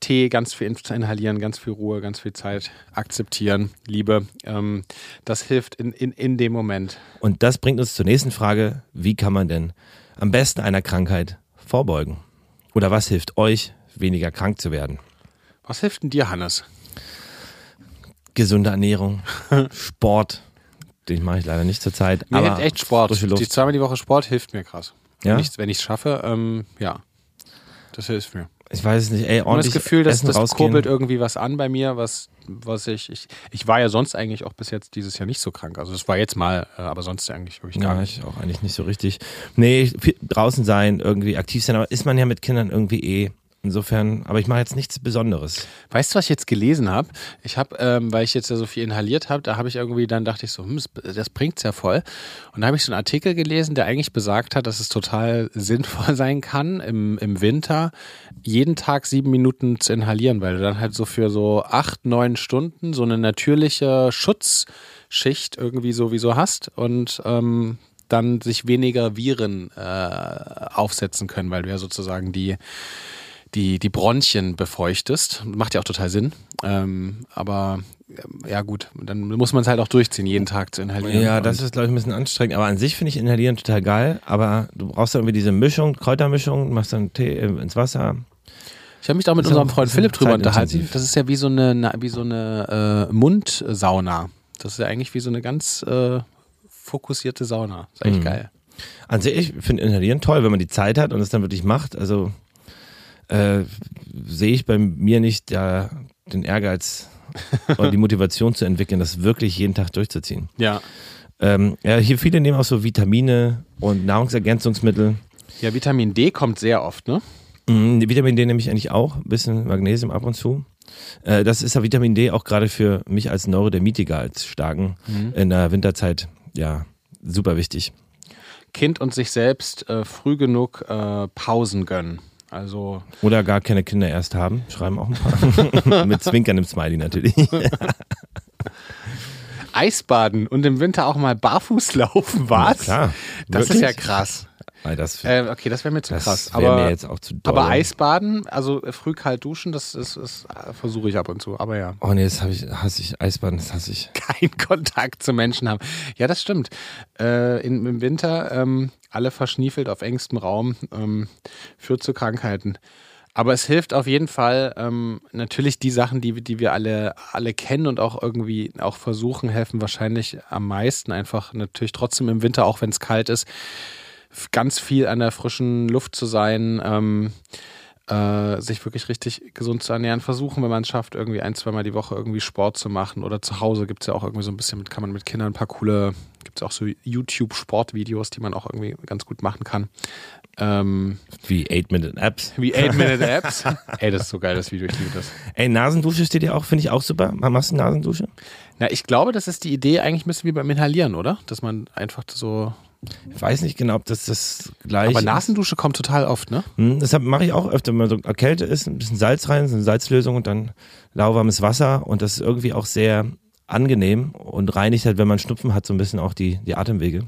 [SPEAKER 1] Tee, ganz viel inhalieren, ganz viel Ruhe, ganz viel Zeit akzeptieren, Liebe. Ähm, das hilft in, in, in dem Moment.
[SPEAKER 2] Und das bringt uns zur nächsten Frage. Wie kann man denn am besten einer Krankheit vorbeugen? Oder was hilft euch, weniger krank zu werden?
[SPEAKER 1] Was hilft denn dir, Hannes?
[SPEAKER 2] Gesunde Ernährung, Sport, den mache ich leider nicht zurzeit.
[SPEAKER 1] Mir
[SPEAKER 2] aber
[SPEAKER 1] hilft echt Sport. Die zweimal die Woche Sport hilft mir krass.
[SPEAKER 2] Ja?
[SPEAKER 1] Wenn ich es schaffe, ähm, ja. Das hilft mir.
[SPEAKER 2] Ich weiß es nicht, ey,
[SPEAKER 1] Ich habe
[SPEAKER 2] ordentlich
[SPEAKER 1] das Gefühl, dass das
[SPEAKER 2] rausgehen.
[SPEAKER 1] kurbelt irgendwie was an bei mir, was, was ich, ich. Ich war ja sonst eigentlich auch bis jetzt dieses Jahr nicht so krank. Also es war jetzt mal, äh, aber sonst eigentlich wirklich gar
[SPEAKER 2] Ja,
[SPEAKER 1] nicht.
[SPEAKER 2] ich auch eigentlich nicht so richtig. Nee, draußen sein, irgendwie aktiv sein, aber ist man ja mit Kindern irgendwie eh. Insofern, aber ich mache jetzt nichts Besonderes.
[SPEAKER 1] Weißt du, was ich jetzt gelesen habe? Ich habe, ähm, weil ich jetzt ja so viel inhaliert habe, da habe ich irgendwie, dann dachte ich so, hm, das- bringt's ja voll. Und da habe ich so einen Artikel gelesen, der eigentlich besagt hat, dass es total sinnvoll sein kann, im, im Winter jeden Tag sieben Minuten zu inhalieren, weil du dann halt so für so acht, neun Stunden so eine natürliche Schutzschicht irgendwie sowieso hast und ähm, dann sich weniger Viren äh, aufsetzen können, weil du ja sozusagen die die, die Bronchien befeuchtest. Macht ja auch total Sinn. Ähm, aber ja gut, dann muss man es halt auch durchziehen, jeden Tag zu inhalieren.
[SPEAKER 2] Ja, das ist, glaube ich, ein bisschen anstrengend. Aber an sich finde ich Inhalieren total geil. Aber du brauchst dann irgendwie diese Mischung, Kräutermischung, machst dann Tee äh, ins Wasser.
[SPEAKER 1] ich habe mich da mit unserem Freund Philipp drüber unterhalten. Das ist ja wie so eine, wie so eine äh, Mundsauna. Das ist ja eigentlich wie so eine ganz äh, fokussierte Sauna. Ist eigentlich
[SPEAKER 2] Mhm.
[SPEAKER 1] geil.
[SPEAKER 2] An sich, ich finde Inhalieren toll, wenn man die Zeit hat und es dann wirklich macht. Also äh, sehe ich bei mir nicht ja, den Ehrgeiz oder die Motivation zu entwickeln, das wirklich jeden Tag durchzuziehen.
[SPEAKER 1] Ja.
[SPEAKER 2] Ähm, ja, hier viele nehmen auch so Vitamine und Nahrungsergänzungsmittel.
[SPEAKER 1] Ja, Vitamin D kommt sehr oft, ne?
[SPEAKER 2] Mhm, Vitamin D nehme ich eigentlich auch, ein bisschen Magnesium ab und zu. Äh, das ist ja Vitamin D auch gerade für mich als Neurodermitiker, als Starken in der Winterzeit, ja, super wichtig.
[SPEAKER 1] Kind und sich selbst äh, früh genug äh, Pausen gönnen. Also
[SPEAKER 2] Oder gar keine Kinder erst haben, schreiben auch ein paar. Mit zwinkerndem Smiley natürlich.
[SPEAKER 1] Eisbaden und im Winter auch mal barfuß laufen, was?
[SPEAKER 2] Na klar,
[SPEAKER 1] Das
[SPEAKER 2] wirklich?
[SPEAKER 1] ist ja krass.
[SPEAKER 2] Das
[SPEAKER 1] Äh, okay, das wäre mir zu
[SPEAKER 2] das
[SPEAKER 1] krass. Aber,
[SPEAKER 2] mir jetzt auch zu doll.
[SPEAKER 1] aber Eisbaden, also früh kalt duschen, das, ist, äh, versuche ich ab und zu. Aber ja,
[SPEAKER 2] Oh nee, das hab ich, hasse ich. Eisbaden, das hasse ich.
[SPEAKER 1] kein Kontakt zu Menschen haben. Ja, das stimmt. Äh, in, Im Winter ähm, alle verschniefelt auf engstem Raum ähm, führt zu Krankheiten. Aber es hilft auf jeden Fall ähm, natürlich die Sachen, die, die wir alle, alle kennen und auch irgendwie auch versuchen, helfen wahrscheinlich am meisten. Einfach natürlich trotzdem im Winter, auch wenn es kalt ist, ganz viel an der frischen Luft zu sein, ähm, äh, sich wirklich richtig gesund zu ernähren, versuchen, wenn man es schafft, irgendwie ein, zweimal die Woche irgendwie Sport zu machen. Oder zu Hause gibt es ja auch irgendwie so ein bisschen, mit, kann man mit Kindern ein paar coole, gibt es auch so YouTube-Sportvideos, die man auch irgendwie ganz gut machen kann. Ähm,
[SPEAKER 2] Wie 8-Minute-Apps.
[SPEAKER 1] wie 8-Minute-Apps. Ey, das ist so geil, das Video, ich liebe das.
[SPEAKER 2] Ey, Nasendusche steht dir auch, finde ich auch super. Machst du Nasendusche?
[SPEAKER 1] Na, ich glaube, das ist die Idee eigentlich ein bisschen wie beim Inhalieren, oder? Dass man einfach so
[SPEAKER 2] Ich weiß nicht genau, ob das das gleiche
[SPEAKER 1] Aber Nasendusche kommt total oft, ne?
[SPEAKER 2] Hm, deshalb mache ich auch öfter, wenn man so erkälte ist, ein bisschen Salz rein, so eine Salzlösung und dann lauwarmes Wasser und das ist irgendwie auch sehr angenehm und reinigt halt, wenn man Schnupfen hat, so ein bisschen auch die, die Atemwege.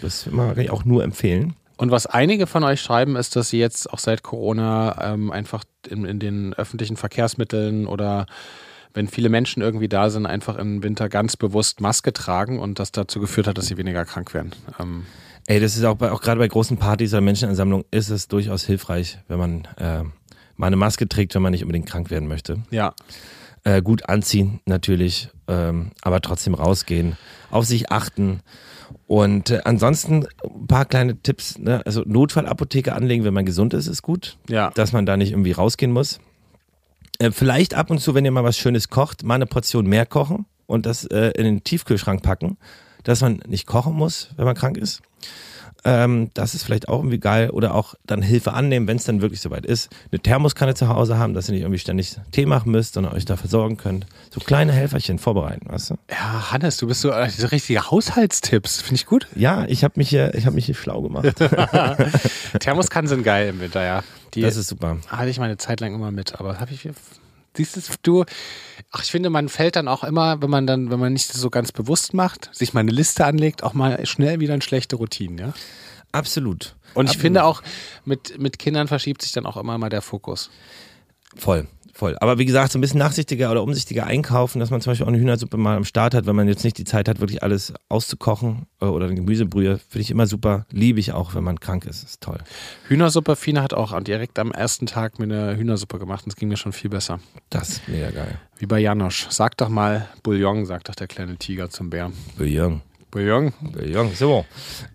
[SPEAKER 2] Das mag ich auch nur empfehlen.
[SPEAKER 1] Und was einige von euch schreiben, ist, dass sie jetzt auch seit Corona ähm, einfach in, in den öffentlichen Verkehrsmitteln oder wenn viele Menschen irgendwie da sind, einfach im Winter ganz bewusst Maske tragen und das dazu geführt hat, dass sie weniger krank werden. Ähm,
[SPEAKER 2] Ey, das ist auch, bei, auch gerade bei großen Partys oder Menschenansammlungen ist es durchaus hilfreich, wenn man äh, mal eine Maske trägt, wenn man nicht unbedingt krank werden möchte.
[SPEAKER 1] ja.
[SPEAKER 2] Äh, gut anziehen natürlich, ähm, aber trotzdem rausgehen, auf sich achten. Und äh, ansonsten ein paar kleine Tipps. Ne? Also Notfallapotheke anlegen, wenn man gesund ist, ist gut.
[SPEAKER 1] Ja.
[SPEAKER 2] Dass man da nicht irgendwie rausgehen muss. Äh, vielleicht ab und zu, wenn ihr mal was Schönes kocht, mal eine Portion mehr kochen und das äh, in den Tiefkühlschrank packen, dass man nicht kochen muss, wenn man krank ist. Ähm, das ist vielleicht auch irgendwie geil. Oder auch dann Hilfe annehmen, wenn es dann wirklich soweit ist. Eine Thermoskanne zu Hause haben, dass ihr nicht irgendwie ständig Tee machen müsst, sondern euch da versorgen könnt. So kleine Helferchen vorbereiten, weißt du?
[SPEAKER 1] Ja, Hannes, du bist so äh, so richtige Haushaltstipps. Finde ich gut.
[SPEAKER 2] Ja, ich habe mich, hier- ich hab mich hier schlau gemacht.
[SPEAKER 1] Thermoskannen sind geil im Winter, ja. Die
[SPEAKER 2] Das ist super.
[SPEAKER 1] hatte ich meine Zeit lang immer mit, aber habe ich siehst du, du, ach, ich finde, man fällt dann auch immer, wenn man dann, wenn man nicht so ganz bewusst macht, sich mal eine Liste anlegt, auch mal schnell wieder in schlechte Routinen, ja.
[SPEAKER 2] Absolut.
[SPEAKER 1] Und ich
[SPEAKER 2] Absolut.
[SPEAKER 1] finde auch, mit, mit Kindern verschiebt sich dann auch immer mal der Fokus.
[SPEAKER 2] Voll, voll. Aber wie gesagt, so ein bisschen nachsichtiger oder umsichtiger einkaufen, dass man zum Beispiel auch eine Hühnersuppe mal am Start hat, wenn man jetzt nicht die Zeit hat, wirklich alles auszukochen äh, oder eine Gemüsebrühe, finde ich immer super. Liebe ich auch, wenn man krank ist. Ist toll.
[SPEAKER 1] Hühnersuppe, Fine hat auch direkt am ersten Tag mir eine Hühnersuppe gemacht und es ging mir schon viel besser.
[SPEAKER 2] Das ist mega geil.
[SPEAKER 1] Wie bei Janosch. Sag doch mal Bouillon, sagt doch der kleine Tiger zum Bär.
[SPEAKER 2] Bouillon.
[SPEAKER 1] Bouillon.
[SPEAKER 2] Bouillon. So.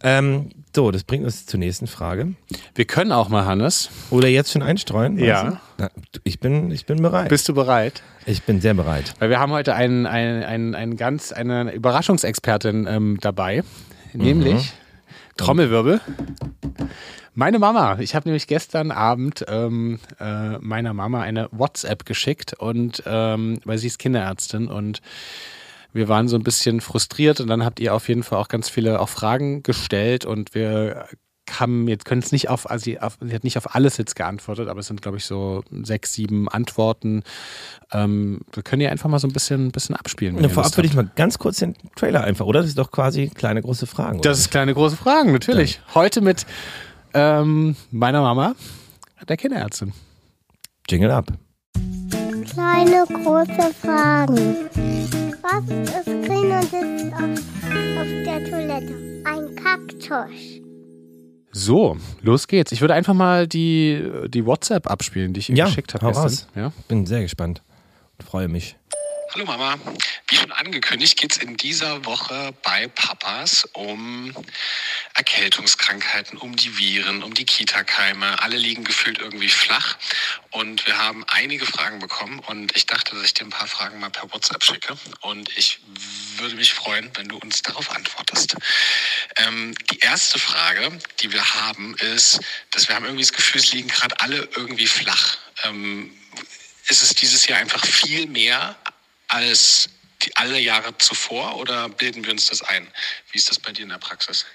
[SPEAKER 2] Ähm, so, das bringt uns zur nächsten Frage.
[SPEAKER 1] Wir können auch mal, Hannes.
[SPEAKER 2] Oder jetzt schon einstreuen?
[SPEAKER 1] Ja.
[SPEAKER 2] Na, ich, bin, ich bin bereit.
[SPEAKER 1] Bist du bereit?
[SPEAKER 2] ich bin sehr bereit.
[SPEAKER 1] Weil wir haben heute einen, einen, einen, einen ganz, eine Überraschungsexpertin ähm, dabei, nämlich Trommelwirbel. Meine Mama. Ich habe nämlich gestern Abend ähm, äh, meiner Mama eine WhatsApp geschickt und ähm, weil sie ist Kinderärztin und wir waren so ein bisschen frustriert und dann habt ihr auf jeden Fall auch ganz viele auch Fragen gestellt und wir haben jetzt können es nicht auf, also sie, auf, sie hat nicht auf alles jetzt geantwortet, aber es sind glaube ich so sechs, sieben Antworten. Ähm, wir können ja einfach mal so ein bisschen, ein bisschen abspielen. ihr
[SPEAKER 2] vorab würde ich mal ganz kurz den Trailer einfach, oder? Das ist doch quasi kleine große Fragen. oder?
[SPEAKER 1] Das ist kleine große Fragen, natürlich. Heute mit ähm, meiner Mama, der Kinderärztin.
[SPEAKER 2] Jingle ab.
[SPEAKER 3] Kleine große Fragen. Was ist grün und ist auf, auf der Toilette? Ein Kaktus.
[SPEAKER 1] So, los geht's. Ich würde einfach mal die, die WhatsApp abspielen, die ich ihr
[SPEAKER 2] Ja,
[SPEAKER 1] geschickt habe gestern.
[SPEAKER 2] raus.
[SPEAKER 1] Ja.
[SPEAKER 2] Bin sehr gespannt und freue mich.
[SPEAKER 4] Hallo Mama. Wie schon angekündigt, geht es in dieser Woche bei Papas um Erkältungskrankheiten, um die Viren, um die Kita-Keime. Alle liegen gefühlt irgendwie flach. Und wir haben einige Fragen bekommen und ich dachte, dass ich dir ein paar Fragen mal per WhatsApp schicke. Und ich würde mich freuen, wenn du uns darauf antwortest. Ähm, die erste Frage, die wir haben, ist, dass wir haben irgendwie das Gefühl, es liegen gerade alle irgendwie flach. Ähm, ist es dieses Jahr einfach viel mehr als die, alle Jahre zuvor oder bilden wir uns das ein? Wie ist das bei dir in der Praxis?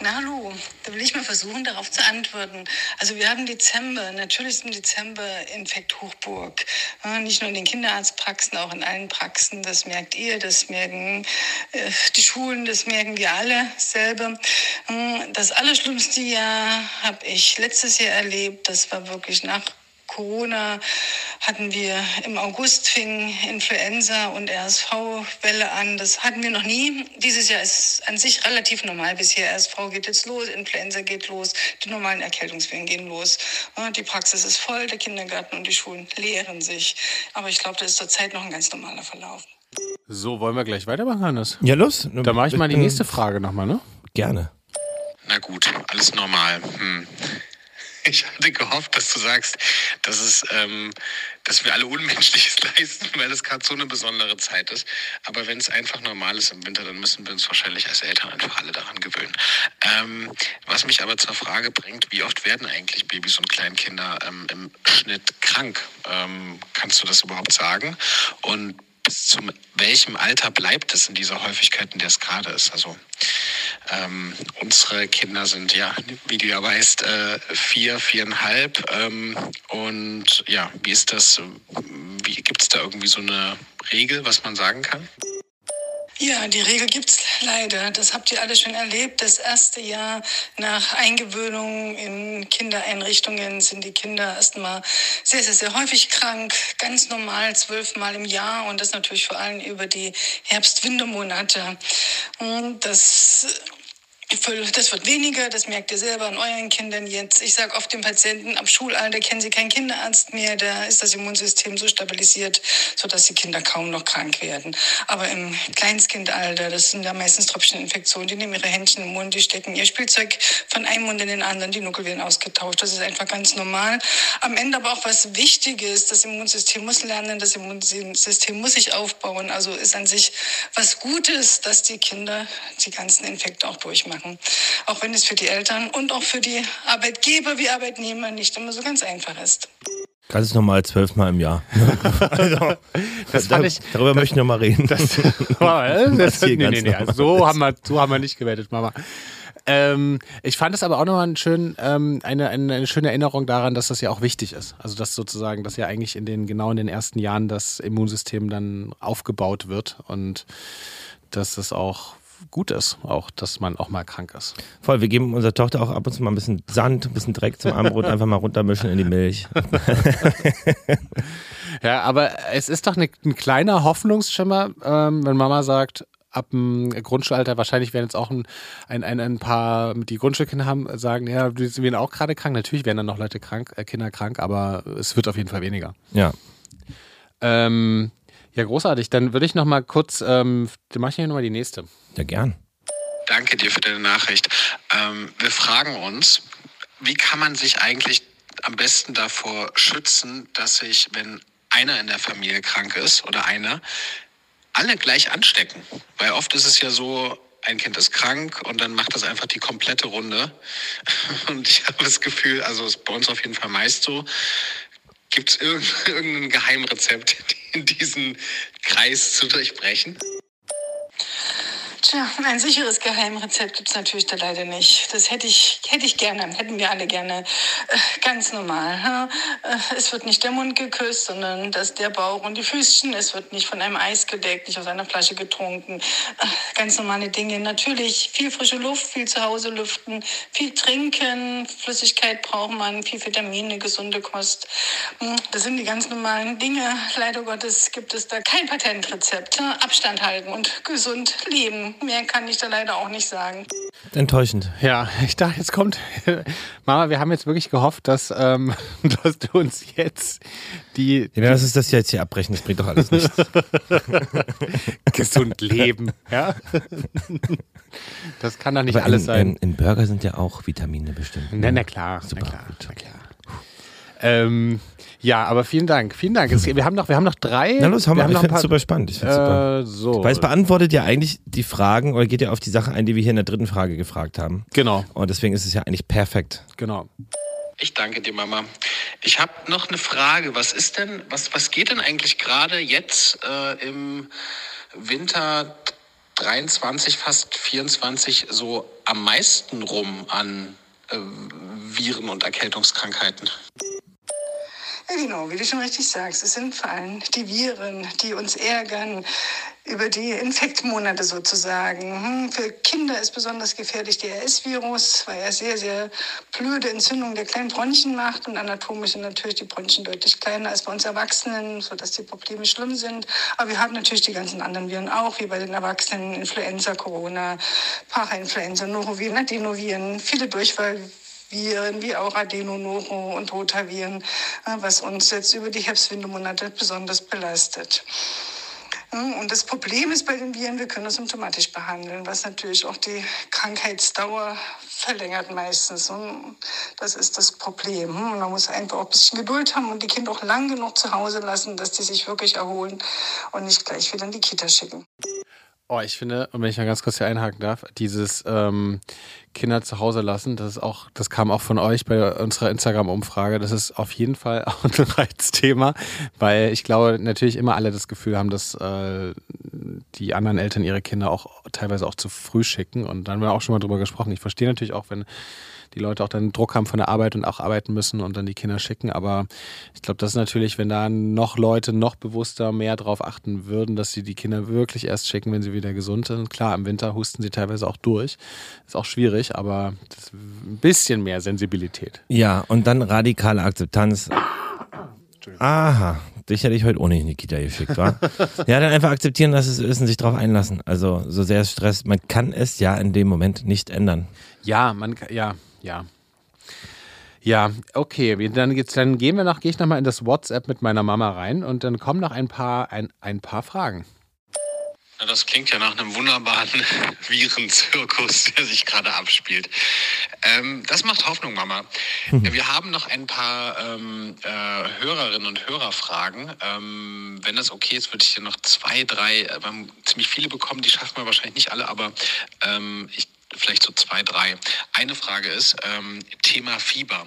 [SPEAKER 5] Na hallo, da will ich mal versuchen, darauf zu antworten. Also wir haben Dezember, natürlich ist im Dezember Infekthochburg. Ja, nicht nur in den Kinderarztpraxen, auch in allen Praxen. Das merkt ihr, das merken äh, die Schulen, das merken wir alle selber. Hm, Das allerschlimmste Jahr habe ich letztes Jahr erlebt. Das war wirklich nach Corona hatten wir im August fing Influenza und RSV-Welle an. Das hatten wir noch nie. Dieses Jahr ist an sich relativ normal bisher. RSV geht jetzt los, Influenza geht los, die normalen Erkältungswellen gehen los. Die Praxis ist voll, der Kindergarten und die Schulen leeren sich. Aber ich glaube, das ist zurzeit noch ein ganz normaler Verlauf.
[SPEAKER 1] So, wollen wir gleich weitermachen, Hannes?
[SPEAKER 2] Ja, los.
[SPEAKER 1] Dann mache ich mal die
[SPEAKER 2] bin-
[SPEAKER 1] nächste Frage nochmal, ne?
[SPEAKER 2] Gerne.
[SPEAKER 4] Na gut, alles normal. Hm. Ich hatte gehofft, dass du sagst, dass, es, ähm, dass wir alle Unmenschliches leisten, weil es gerade so eine besondere Zeit ist. Aber wenn es einfach normal ist im Winter, dann müssen wir uns wahrscheinlich als Eltern einfach alle daran gewöhnen. Ähm, was mich aber zur Frage bringt, wie oft werden eigentlich Babys und Kleinkinder ähm, im Schnitt krank? Ähm, kannst du das überhaupt sagen? Und bis zu welchem Alter bleibt es in dieser Häufigkeit, in der es gerade ist? Also Ähm, unsere Kinder sind ja, wie du ja weißt, äh, vier, viereinhalb. Ähm, und ja, wie ist das? Wie gibt es da irgendwie so eine Regel, was man sagen kann?
[SPEAKER 5] Ja, die Regel gibt's leider. Das habt ihr alle schon erlebt. Das erste Jahr nach Eingewöhnung in Kindereinrichtungen sind die Kinder erstmal sehr, sehr, sehr häufig krank. Ganz normal, zwölfmal im Jahr. Und das natürlich vor allem über die Herbst-Wintermonate. Und das das wird weniger, das merkt ihr selber an euren Kindern jetzt. Ich sage oft den Patienten, ab Schulalter kennen sie keinen Kinderarzt mehr, da ist das Immunsystem so stabilisiert, sodass die Kinder kaum noch krank werden. Aber im Kleinstkindalter, das sind ja meistens Tröpfcheninfektionen, die nehmen ihre Händchen im Mund, die stecken ihr Spielzeug von einem Mund in den anderen, die Nuckel werden ausgetauscht. Das ist einfach ganz normal. Am Ende aber auch was Wichtiges, das Immunsystem muss lernen, das Immunsystem muss sich aufbauen. Also ist an sich was Gutes, dass die Kinder die ganzen Infekte auch durchmachen machen. Auch wenn es für die Eltern und auch für die Arbeitgeber wie Arbeitnehmer nicht immer so ganz einfach ist.
[SPEAKER 2] Ganz normal zwölfmal im Jahr. also,
[SPEAKER 1] das fand ich,
[SPEAKER 2] darüber
[SPEAKER 1] das,
[SPEAKER 2] möchte ich nochmal reden.
[SPEAKER 1] Das, das, das nee, nee, nee, also so, haben wir, so haben wir nicht gewettet, Mama. Ähm, ich fand es aber auch nochmal ein schön, ähm, eine, eine, eine, schöne Erinnerung daran, dass das ja auch wichtig ist. Also dass sozusagen, dass ja eigentlich in den genau in den ersten Jahren das Immunsystem dann aufgebaut wird und dass es auch gut ist, auch, dass man auch mal krank ist.
[SPEAKER 2] Voll, wir geben unserer Tochter auch ab und zu mal ein bisschen Sand, ein bisschen Dreck zum Armbrot, einfach mal runtermischen in die Milch.
[SPEAKER 1] ja, aber es ist doch eine, ein kleiner Hoffnungsschimmer, ähm, wenn Mama sagt, ab dem Grundschulalter, wahrscheinlich werden jetzt auch ein, ein, ein, ein paar, die Grundschulkinder haben, sagen, ja, die werden auch gerade krank. Natürlich werden dann noch Leute krank, äh, Kinder krank, aber es wird auf jeden Fall weniger.
[SPEAKER 2] Ja.
[SPEAKER 1] Ähm, ja, großartig. Dann würde ich noch mal kurz, ähm, dann mache ich hier noch mal die nächste.
[SPEAKER 2] Ja, gern.
[SPEAKER 4] Danke dir für deine Nachricht. Ähm, wir fragen uns, wie kann man sich eigentlich am besten davor schützen, dass sich, wenn einer in der Familie krank ist oder einer, alle gleich anstecken? Weil oft ist es ja so, ein Kind ist krank und dann macht das einfach die komplette Runde. Und ich habe das Gefühl, also ist bei uns auf jeden Fall meist so, gibt es irgendein Geheimrezept, diesen Kreis zu durchbrechen?
[SPEAKER 5] Tja, ein sicheres Geheimrezept gibt es natürlich da leider nicht. Das hätte ich, hätte ich gerne, hätten wir alle gerne. Äh, ganz normal. Äh, es wird nicht der Mund geküsst, sondern das der Bauch und die Füßchen. Es wird nicht von einem Eis gedeckt, nicht aus einer Flasche getrunken. Äh, ganz normale Dinge. Natürlich viel frische Luft, viel zu Hause lüften, viel trinken. Flüssigkeit braucht man, viel Vitamine, gesunde Kost. Hm, das sind die ganz normalen Dinge. Leider Gottes gibt es da kein Patentrezept. Abstand halten und gesund leben mehr kann ich da leider auch nicht sagen.
[SPEAKER 2] Enttäuschend.
[SPEAKER 1] Ja, ich dachte, jetzt kommt. Mama, wir haben jetzt wirklich gehofft, dass, ähm, dass du uns jetzt die.
[SPEAKER 2] Ja, lass uns das jetzt hier abbrechen, das bringt doch alles nichts.
[SPEAKER 1] Gesund leben, ja. Das kann doch nicht Aber alles
[SPEAKER 2] in,
[SPEAKER 1] sein.
[SPEAKER 2] In, in, Burger sind ja auch Vitamine bestimmt.
[SPEAKER 1] Na, na klar. Super. Na klar, na klar. Ähm, ja, aber vielen Dank. Vielen Dank. Es, wir, haben noch, wir haben noch drei.
[SPEAKER 2] Na los, haben wir,
[SPEAKER 1] haben
[SPEAKER 2] ich finde es super spannend. Ich äh, super. So. Weil es beantwortet ja eigentlich die Fragen oder geht ja auf die Sache ein, die wir hier in der dritten Frage gefragt haben.
[SPEAKER 1] Genau.
[SPEAKER 2] Und deswegen ist es ja eigentlich perfekt.
[SPEAKER 1] Genau.
[SPEAKER 4] Ich danke dir, Mama. Ich habe noch eine Frage. Was ist denn, was, was geht denn eigentlich gerade jetzt äh, im Winter 23, fast 24 so am meisten rum an äh, Viren und Erkältungskrankheiten?
[SPEAKER 5] Ja, genau, wie du schon richtig sagst, es sind vor allem die Viren, die uns ärgern über die Infektmonate sozusagen. Hm, für Kinder ist besonders gefährlich der RS-Virus, weil er sehr, sehr blöde Entzündungen der kleinen Bronchien macht und anatomisch sind natürlich die Bronchien deutlich kleiner als bei uns Erwachsenen, sodass die Probleme schlimm sind. Aber wir haben natürlich die ganzen anderen Viren auch, wie bei den Erwachsenen, Influenza, Corona, Parainfluenza, Noroviren, Adenoviren, viele Durchfall Viren wie auch Adenonoro und Rotaviren, äh, was uns jetzt über die Herbst-Wintermonate besonders belastet. Und das Problem ist bei den Viren, wir können das symptomatisch behandeln, was natürlich auch die Krankheitsdauer verlängert meistens. Und das ist das Problem. Und man muss einfach auch ein bisschen Geduld haben und die Kinder auch lang genug zu Hause lassen, dass die sich wirklich erholen und nicht gleich wieder in die Kita schicken.
[SPEAKER 1] Oh, ich finde, und wenn ich mal ganz kurz hier einhaken darf, dieses ähm, Kinder zu Hause lassen, das ist auch, das kam auch von euch bei unserer Instagram-Umfrage. Das ist auf jeden Fall auch ein Reizthema, weil ich glaube, natürlich immer alle das Gefühl haben, dass äh, die anderen Eltern ihre Kinder auch teilweise auch zu früh schicken. Und dann haben wir auch schon mal drüber gesprochen. Ich verstehe natürlich auch, wenn die Leute auch dann Druck haben von der Arbeit und auch arbeiten müssen und dann die Kinder schicken. Aber ich glaube, das ist natürlich, wenn da noch Leute noch bewusster mehr darauf achten würden, dass sie die Kinder wirklich erst schicken, wenn sie wieder gesund sind. Klar, im Winter husten sie teilweise auch durch. Ist auch schwierig, aber ein bisschen mehr Sensibilität.
[SPEAKER 2] Ja, und dann radikale Akzeptanz. Aha, dich hätte ich heute ohne in die Kita geschickt, wa? ja, dann einfach akzeptieren, dass es ist und sich darauf einlassen. Also, so sehr es stresst, man kann es ja in dem Moment nicht ändern.
[SPEAKER 1] Ja, man kann, ja, ja. Ja, okay. Dann, geht's, dann gehen wir noch, gehe ich nochmal in das WhatsApp mit meiner Mama rein und dann kommen noch ein paar, ein, ein paar Fragen.
[SPEAKER 4] Das klingt ja nach einem wunderbaren Virenzirkus, der sich gerade abspielt. Ähm, das macht Hoffnung, Mama. Wir haben noch ein paar ähm, äh, Hörerinnen und Hörerfragen. Ähm, wenn das okay ist, würde ich dir noch zwei, drei, äh, wir haben ziemlich viele bekommen, die schaffen wir wahrscheinlich nicht alle, aber ähm, ich vielleicht so zwei, drei. Eine Frage ist ähm, Thema Fieber.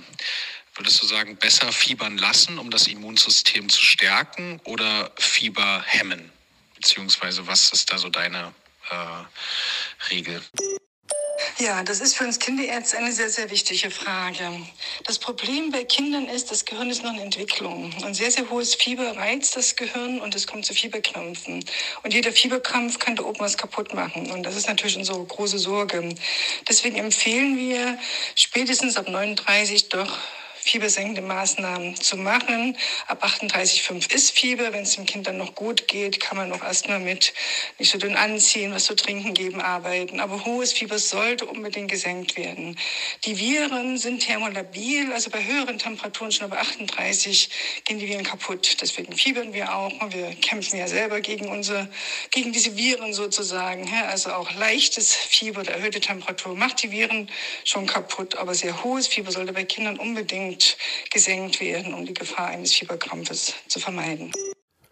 [SPEAKER 4] Würdest du sagen, besser fiebern lassen, um das Immunsystem zu stärken oder Fieber hemmen? Beziehungsweise was ist da so deine äh, Regel?
[SPEAKER 5] Ja, das ist für uns Kinderärzte eine sehr, sehr wichtige Frage. Das Problem bei Kindern ist, das Gehirn ist noch in Entwicklung. Und sehr, sehr hohes Fieber reizt das Gehirn und es kommt zu Fieberkrampfen. Und jeder Fieberkrampf kann da oben was kaputt machen. Und das ist natürlich unsere große Sorge. Deswegen empfehlen wir spätestens ab 39 doch fiebersenkende Maßnahmen zu machen. Ab 38,5 ist Fieber. Wenn es dem Kind dann noch gut geht, kann man noch erstmal mit nicht so dünn anziehen, was zu trinken geben, arbeiten. Aber hohes Fieber sollte unbedingt gesenkt werden. Die Viren sind thermolabil, also bei höheren Temperaturen schon über 38 gehen die Viren kaputt. Deswegen fiebern wir auch. Wir kämpfen ja selber gegen unsere, gegen diese Viren sozusagen. Also auch leichtes Fieber oder erhöhte Temperatur macht die Viren schon kaputt. Aber sehr hohes Fieber sollte bei Kindern unbedingt gesenkt werden, um die Gefahr eines Fieberkrampfes zu vermeiden.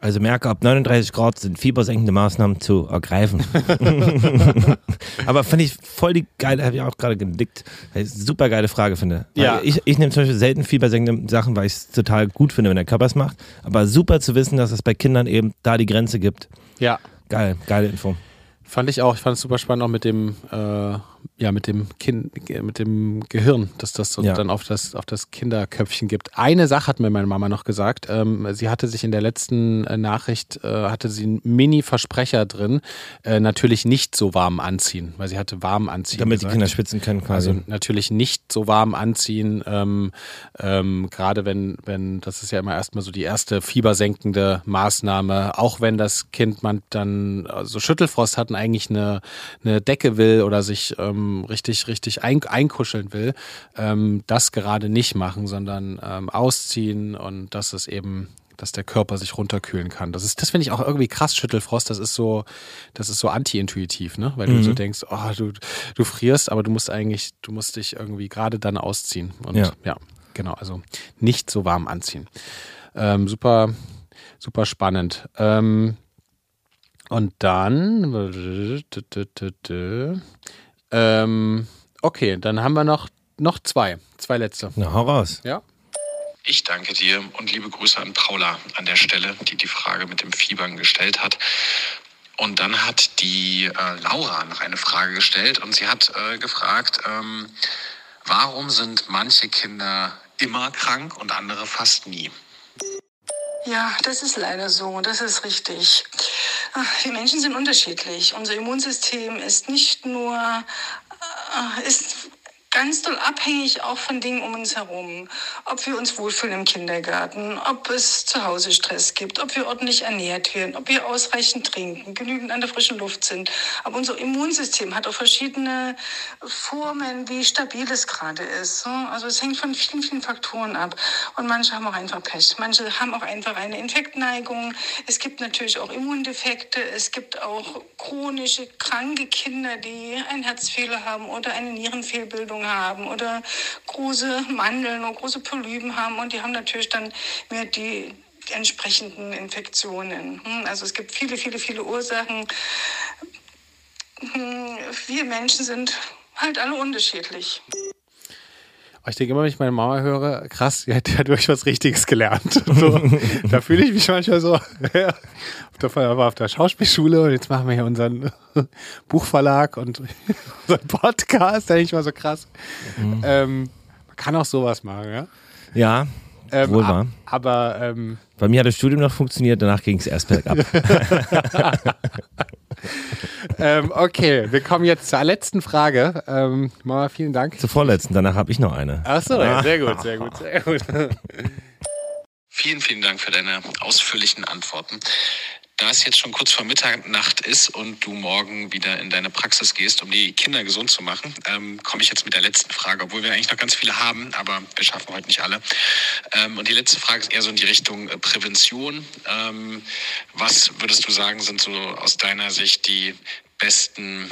[SPEAKER 2] Also merke, ab 39 Grad sind fiebersenkende Maßnahmen zu ergreifen. Aber finde ich voll die geile, habe ich auch gerade gedickt, super geile Frage finde.
[SPEAKER 1] Ja.
[SPEAKER 2] Ich, ich nehme zum Beispiel selten fiebersenkende Sachen, weil ich es total gut finde, wenn der Körper es macht. Aber super zu wissen, dass es bei Kindern eben da die Grenze gibt.
[SPEAKER 1] Ja.
[SPEAKER 2] Geil, geile Info.
[SPEAKER 1] Fand ich auch. Ich fand es super spannend auch mit dem, äh, ja, mit dem Kind, mit dem Gehirn, dass das so
[SPEAKER 2] Ja.
[SPEAKER 1] dann auf das, auf das Kinderköpfchen gibt. Eine Sache hat mir meine Mama noch gesagt. Ähm, sie hatte sich in der letzten äh, Nachricht, äh, hatte sie einen Mini-Versprecher drin, äh, natürlich nicht so warm anziehen, weil sie hatte warm anziehen.
[SPEAKER 2] Damit die
[SPEAKER 1] gesagt.
[SPEAKER 2] Kinder schwitzen können quasi.
[SPEAKER 1] Also natürlich nicht so warm anziehen, ähm, ähm, gerade wenn, wenn, das ist ja immer erstmal so die erste fiebersenkende Maßnahme, auch wenn das Kind man dann äh, so Schüttelfrost hat und eigentlich eine, eine Decke will oder sich ähm, richtig, richtig ein, einkuscheln will, ähm, das gerade nicht machen, sondern ähm, ausziehen und das ist eben dass der Körper sich runterkühlen kann. Das ist, das finde ich auch irgendwie krass, Schüttelfrost. Das ist so, das ist so anti-intuitiv, ne? Weil du so denkst, oh, du, du frierst, aber du musst eigentlich, du musst dich irgendwie gerade dann ausziehen. Und
[SPEAKER 2] Ja.
[SPEAKER 1] ja, genau, also nicht so warm anziehen. Ähm, super, super spannend. Ähm, und dann, ähm, okay, dann haben wir noch, noch zwei, zwei letzte.
[SPEAKER 2] Na, hau raus.
[SPEAKER 1] Ja.
[SPEAKER 4] Ich danke dir und liebe Grüße an Paula an der Stelle, die die Frage mit dem Fiebern gestellt hat. Und dann hat die äh, Laura noch eine Frage gestellt und sie hat äh, gefragt, ähm, warum sind manche Kinder immer krank und andere fast nie?
[SPEAKER 5] Ja, das ist leider so. Das ist richtig. Wir Menschen sind unterschiedlich. Unser Immunsystem ist nicht nur, äh, ist ganz doll abhängig auch von Dingen um uns herum. Ob wir uns wohlfühlen im Kindergarten, ob es zu Hause Stress gibt, ob wir ordentlich ernährt werden, ob wir ausreichend trinken, genügend an der frischen Luft sind. Aber unser Immunsystem hat auch verschiedene Formen, wie stabil es gerade ist. so. Also es hängt von vielen, vielen Faktoren ab. Und manche haben auch einfach Pech. Manche haben auch einfach eine Infektneigung. Es gibt natürlich auch Immundefekte. Es gibt auch chronische, kranke Kinder, die einen Herzfehler haben oder eine Nierenfehlbildung haben oder große Mandeln oder große Polypen haben. Und die haben natürlich dann mehr die entsprechenden Infektionen. Hm, Also es gibt viele, viele, viele Ursachen. hm, wir Menschen sind halt alle unterschiedlich.
[SPEAKER 1] Ich denke immer, wenn ich meine Mama höre, krass, die hat ja durch was Richtiges gelernt. So, da fühle ich mich manchmal so. Ja, auf der, war auf der Schauspielschule und jetzt machen wir hier unseren Buchverlag und unseren Podcast. Da denke ich mal so krass. Ähm, man kann auch sowas machen, ja.
[SPEAKER 2] Ja,
[SPEAKER 1] Ähm,
[SPEAKER 2] wohl wahr.
[SPEAKER 1] Aber ähm,
[SPEAKER 2] Bei mir hat das Studium noch funktioniert, danach ging es erst bergab.
[SPEAKER 1] Ähm, okay, wir kommen jetzt zur letzten Frage. Ähm, Mama, vielen Dank.
[SPEAKER 2] Zur vorletzten, danach habe ich noch eine.
[SPEAKER 1] Ach so, ja, sehr gut, sehr gut, sehr gut.
[SPEAKER 4] Vielen, vielen Dank für deine ausführlichen Antworten. Da es jetzt schon kurz vor Mitternacht ist und du morgen wieder in deine Praxis gehst, um die Kinder gesund zu machen, ähm, komme ich jetzt mit der letzten Frage, obwohl wir eigentlich noch ganz viele haben, aber wir schaffen heute nicht alle. Ähm, und die letzte Frage ist eher so in die Richtung äh, Prävention. Ähm, was würdest du sagen, sind so aus deiner Sicht die besten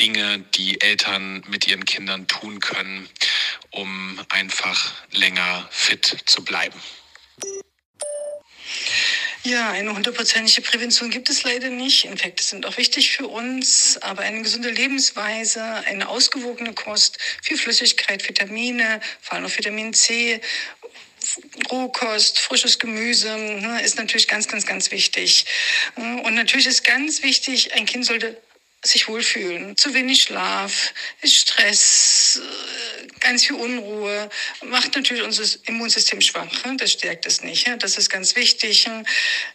[SPEAKER 4] Dinge, die Eltern mit ihren Kindern tun können, um einfach länger fit zu bleiben?
[SPEAKER 5] Ja, eine hundertprozentige Prävention gibt es leider nicht. Infekte sind auch wichtig für uns, aber eine gesunde Lebensweise, eine ausgewogene Kost, viel Flüssigkeit, Vitamine, vor allem auch Vitamin C, Rohkost, frisches Gemüse ne, ist natürlich ganz, ganz, ganz wichtig. Und natürlich ist ganz wichtig, ein Kind sollte sich wohlfühlen. Zu wenig Schlaf, Stress, äh, ganz viel Unruhe macht natürlich unser Immunsystem schwach. ne? Das stärkt es nicht. ja. Das ist ganz wichtig.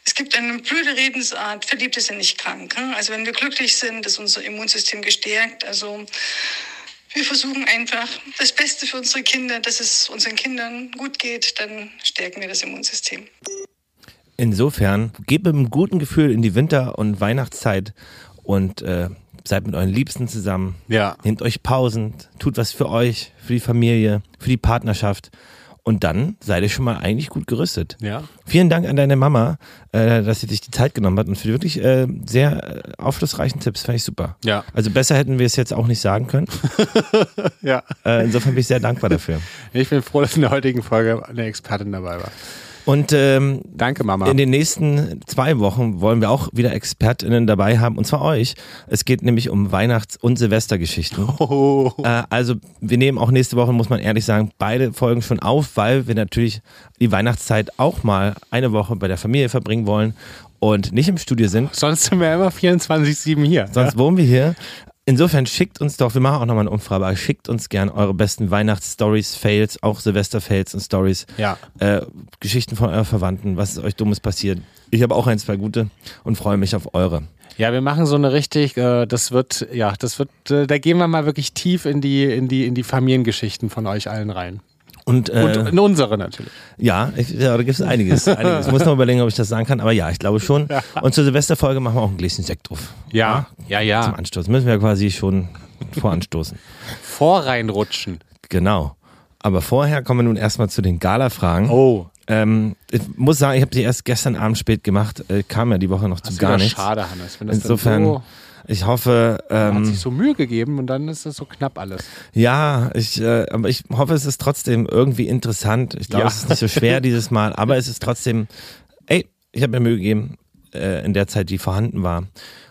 [SPEAKER 5] Es gibt eine blöde Redensart, Verliebte sind nicht krank. ne? Also wenn wir glücklich sind, ist unser Immunsystem gestärkt. Also wir versuchen einfach das Beste für unsere Kinder, dass es unseren Kindern gut geht, dann stärken wir das Immunsystem.
[SPEAKER 2] Insofern, geht mit einem guten Gefühl in die Winter- und Weihnachtszeit und äh, seid mit euren Liebsten zusammen.
[SPEAKER 1] Ja.
[SPEAKER 2] Nehmt euch Pausen, tut was für euch, für die Familie, für die Partnerschaft. Und dann seid ihr schon mal eigentlich gut gerüstet.
[SPEAKER 1] Ja.
[SPEAKER 2] Vielen Dank an deine Mama, äh, dass sie sich die Zeit genommen hat und für die wirklich äh, sehr äh, aufschlussreichen Tipps. Fand ich super.
[SPEAKER 1] Ja.
[SPEAKER 2] Also besser hätten wir es jetzt auch nicht sagen können.
[SPEAKER 1] Ja.
[SPEAKER 2] Äh, insofern bin ich sehr dankbar dafür.
[SPEAKER 1] Ich bin froh, dass in der heutigen Folge eine Expertin dabei war.
[SPEAKER 2] Und ähm,
[SPEAKER 1] Danke, Mama.
[SPEAKER 2] In den nächsten zwei Wochen wollen wir auch wieder ExpertInnen dabei haben, und zwar euch. Es geht nämlich um Weihnachts- und Silvestergeschichten.
[SPEAKER 1] Oh.
[SPEAKER 2] Äh, also wir nehmen auch nächste Woche, muss man ehrlich sagen, beide Folgen schon auf, weil wir natürlich die Weihnachtszeit auch mal eine Woche bei der Familie verbringen wollen und nicht im Studio sind.
[SPEAKER 1] Sonst sind wir immer 24-7 hier.
[SPEAKER 2] Sonst wohnen wir hier. Insofern schickt uns doch, wir machen auch nochmal eine Umfrage, aber schickt uns gern eure besten Weihnachtsstories, Fails, auch Silvester-Fails und Stories.
[SPEAKER 1] Ja.
[SPEAKER 2] Äh, Geschichten von euren Verwandten, was ist euch Dummes passiert. Ich habe auch ein, zwei gute und freue mich auf eure.
[SPEAKER 1] Ja, wir machen so eine richtig, äh, das wird, ja, das wird, äh, da gehen wir mal wirklich tief in die, in die, in die Familiengeschichten von euch allen rein.
[SPEAKER 2] Und, äh,
[SPEAKER 1] Und in unsere natürlich.
[SPEAKER 2] ja, ich, ja, da gibt es einiges, einiges. Ich muss noch überlegen, ob ich das sagen kann, aber ja, ich glaube schon. Und zur Silvesterfolge machen wir auch ein Gläschen Sekt drauf.
[SPEAKER 1] Ja, ja,
[SPEAKER 2] Zum
[SPEAKER 1] ja.
[SPEAKER 2] Anstoßen. Müssen wir quasi schon voranstoßen.
[SPEAKER 1] Vorreinrutschen.
[SPEAKER 2] Genau. Aber vorher kommen wir nun erstmal zu den Gala-Fragen.
[SPEAKER 1] Oh.
[SPEAKER 2] Ähm, ich muss sagen, ich habe die erst gestern Abend spät gemacht, äh, kam ja die Woche noch zu
[SPEAKER 1] Das ist
[SPEAKER 2] gar nichts.
[SPEAKER 1] schade, Hannes. Wenn das
[SPEAKER 2] Insofern,
[SPEAKER 1] Dann so,
[SPEAKER 2] ich hoffe,
[SPEAKER 1] man hat
[SPEAKER 2] ähm,
[SPEAKER 1] sich so Mühe gegeben und dann ist das so knapp alles.
[SPEAKER 2] ja, ich, äh, aber ich hoffe, es ist trotzdem irgendwie interessant. Ich glaube,
[SPEAKER 1] Ja.
[SPEAKER 2] es ist nicht so schwer dieses Mal, aber es ist trotzdem, ey, ich habe mir Mühe gegeben äh, in der Zeit, die vorhanden war.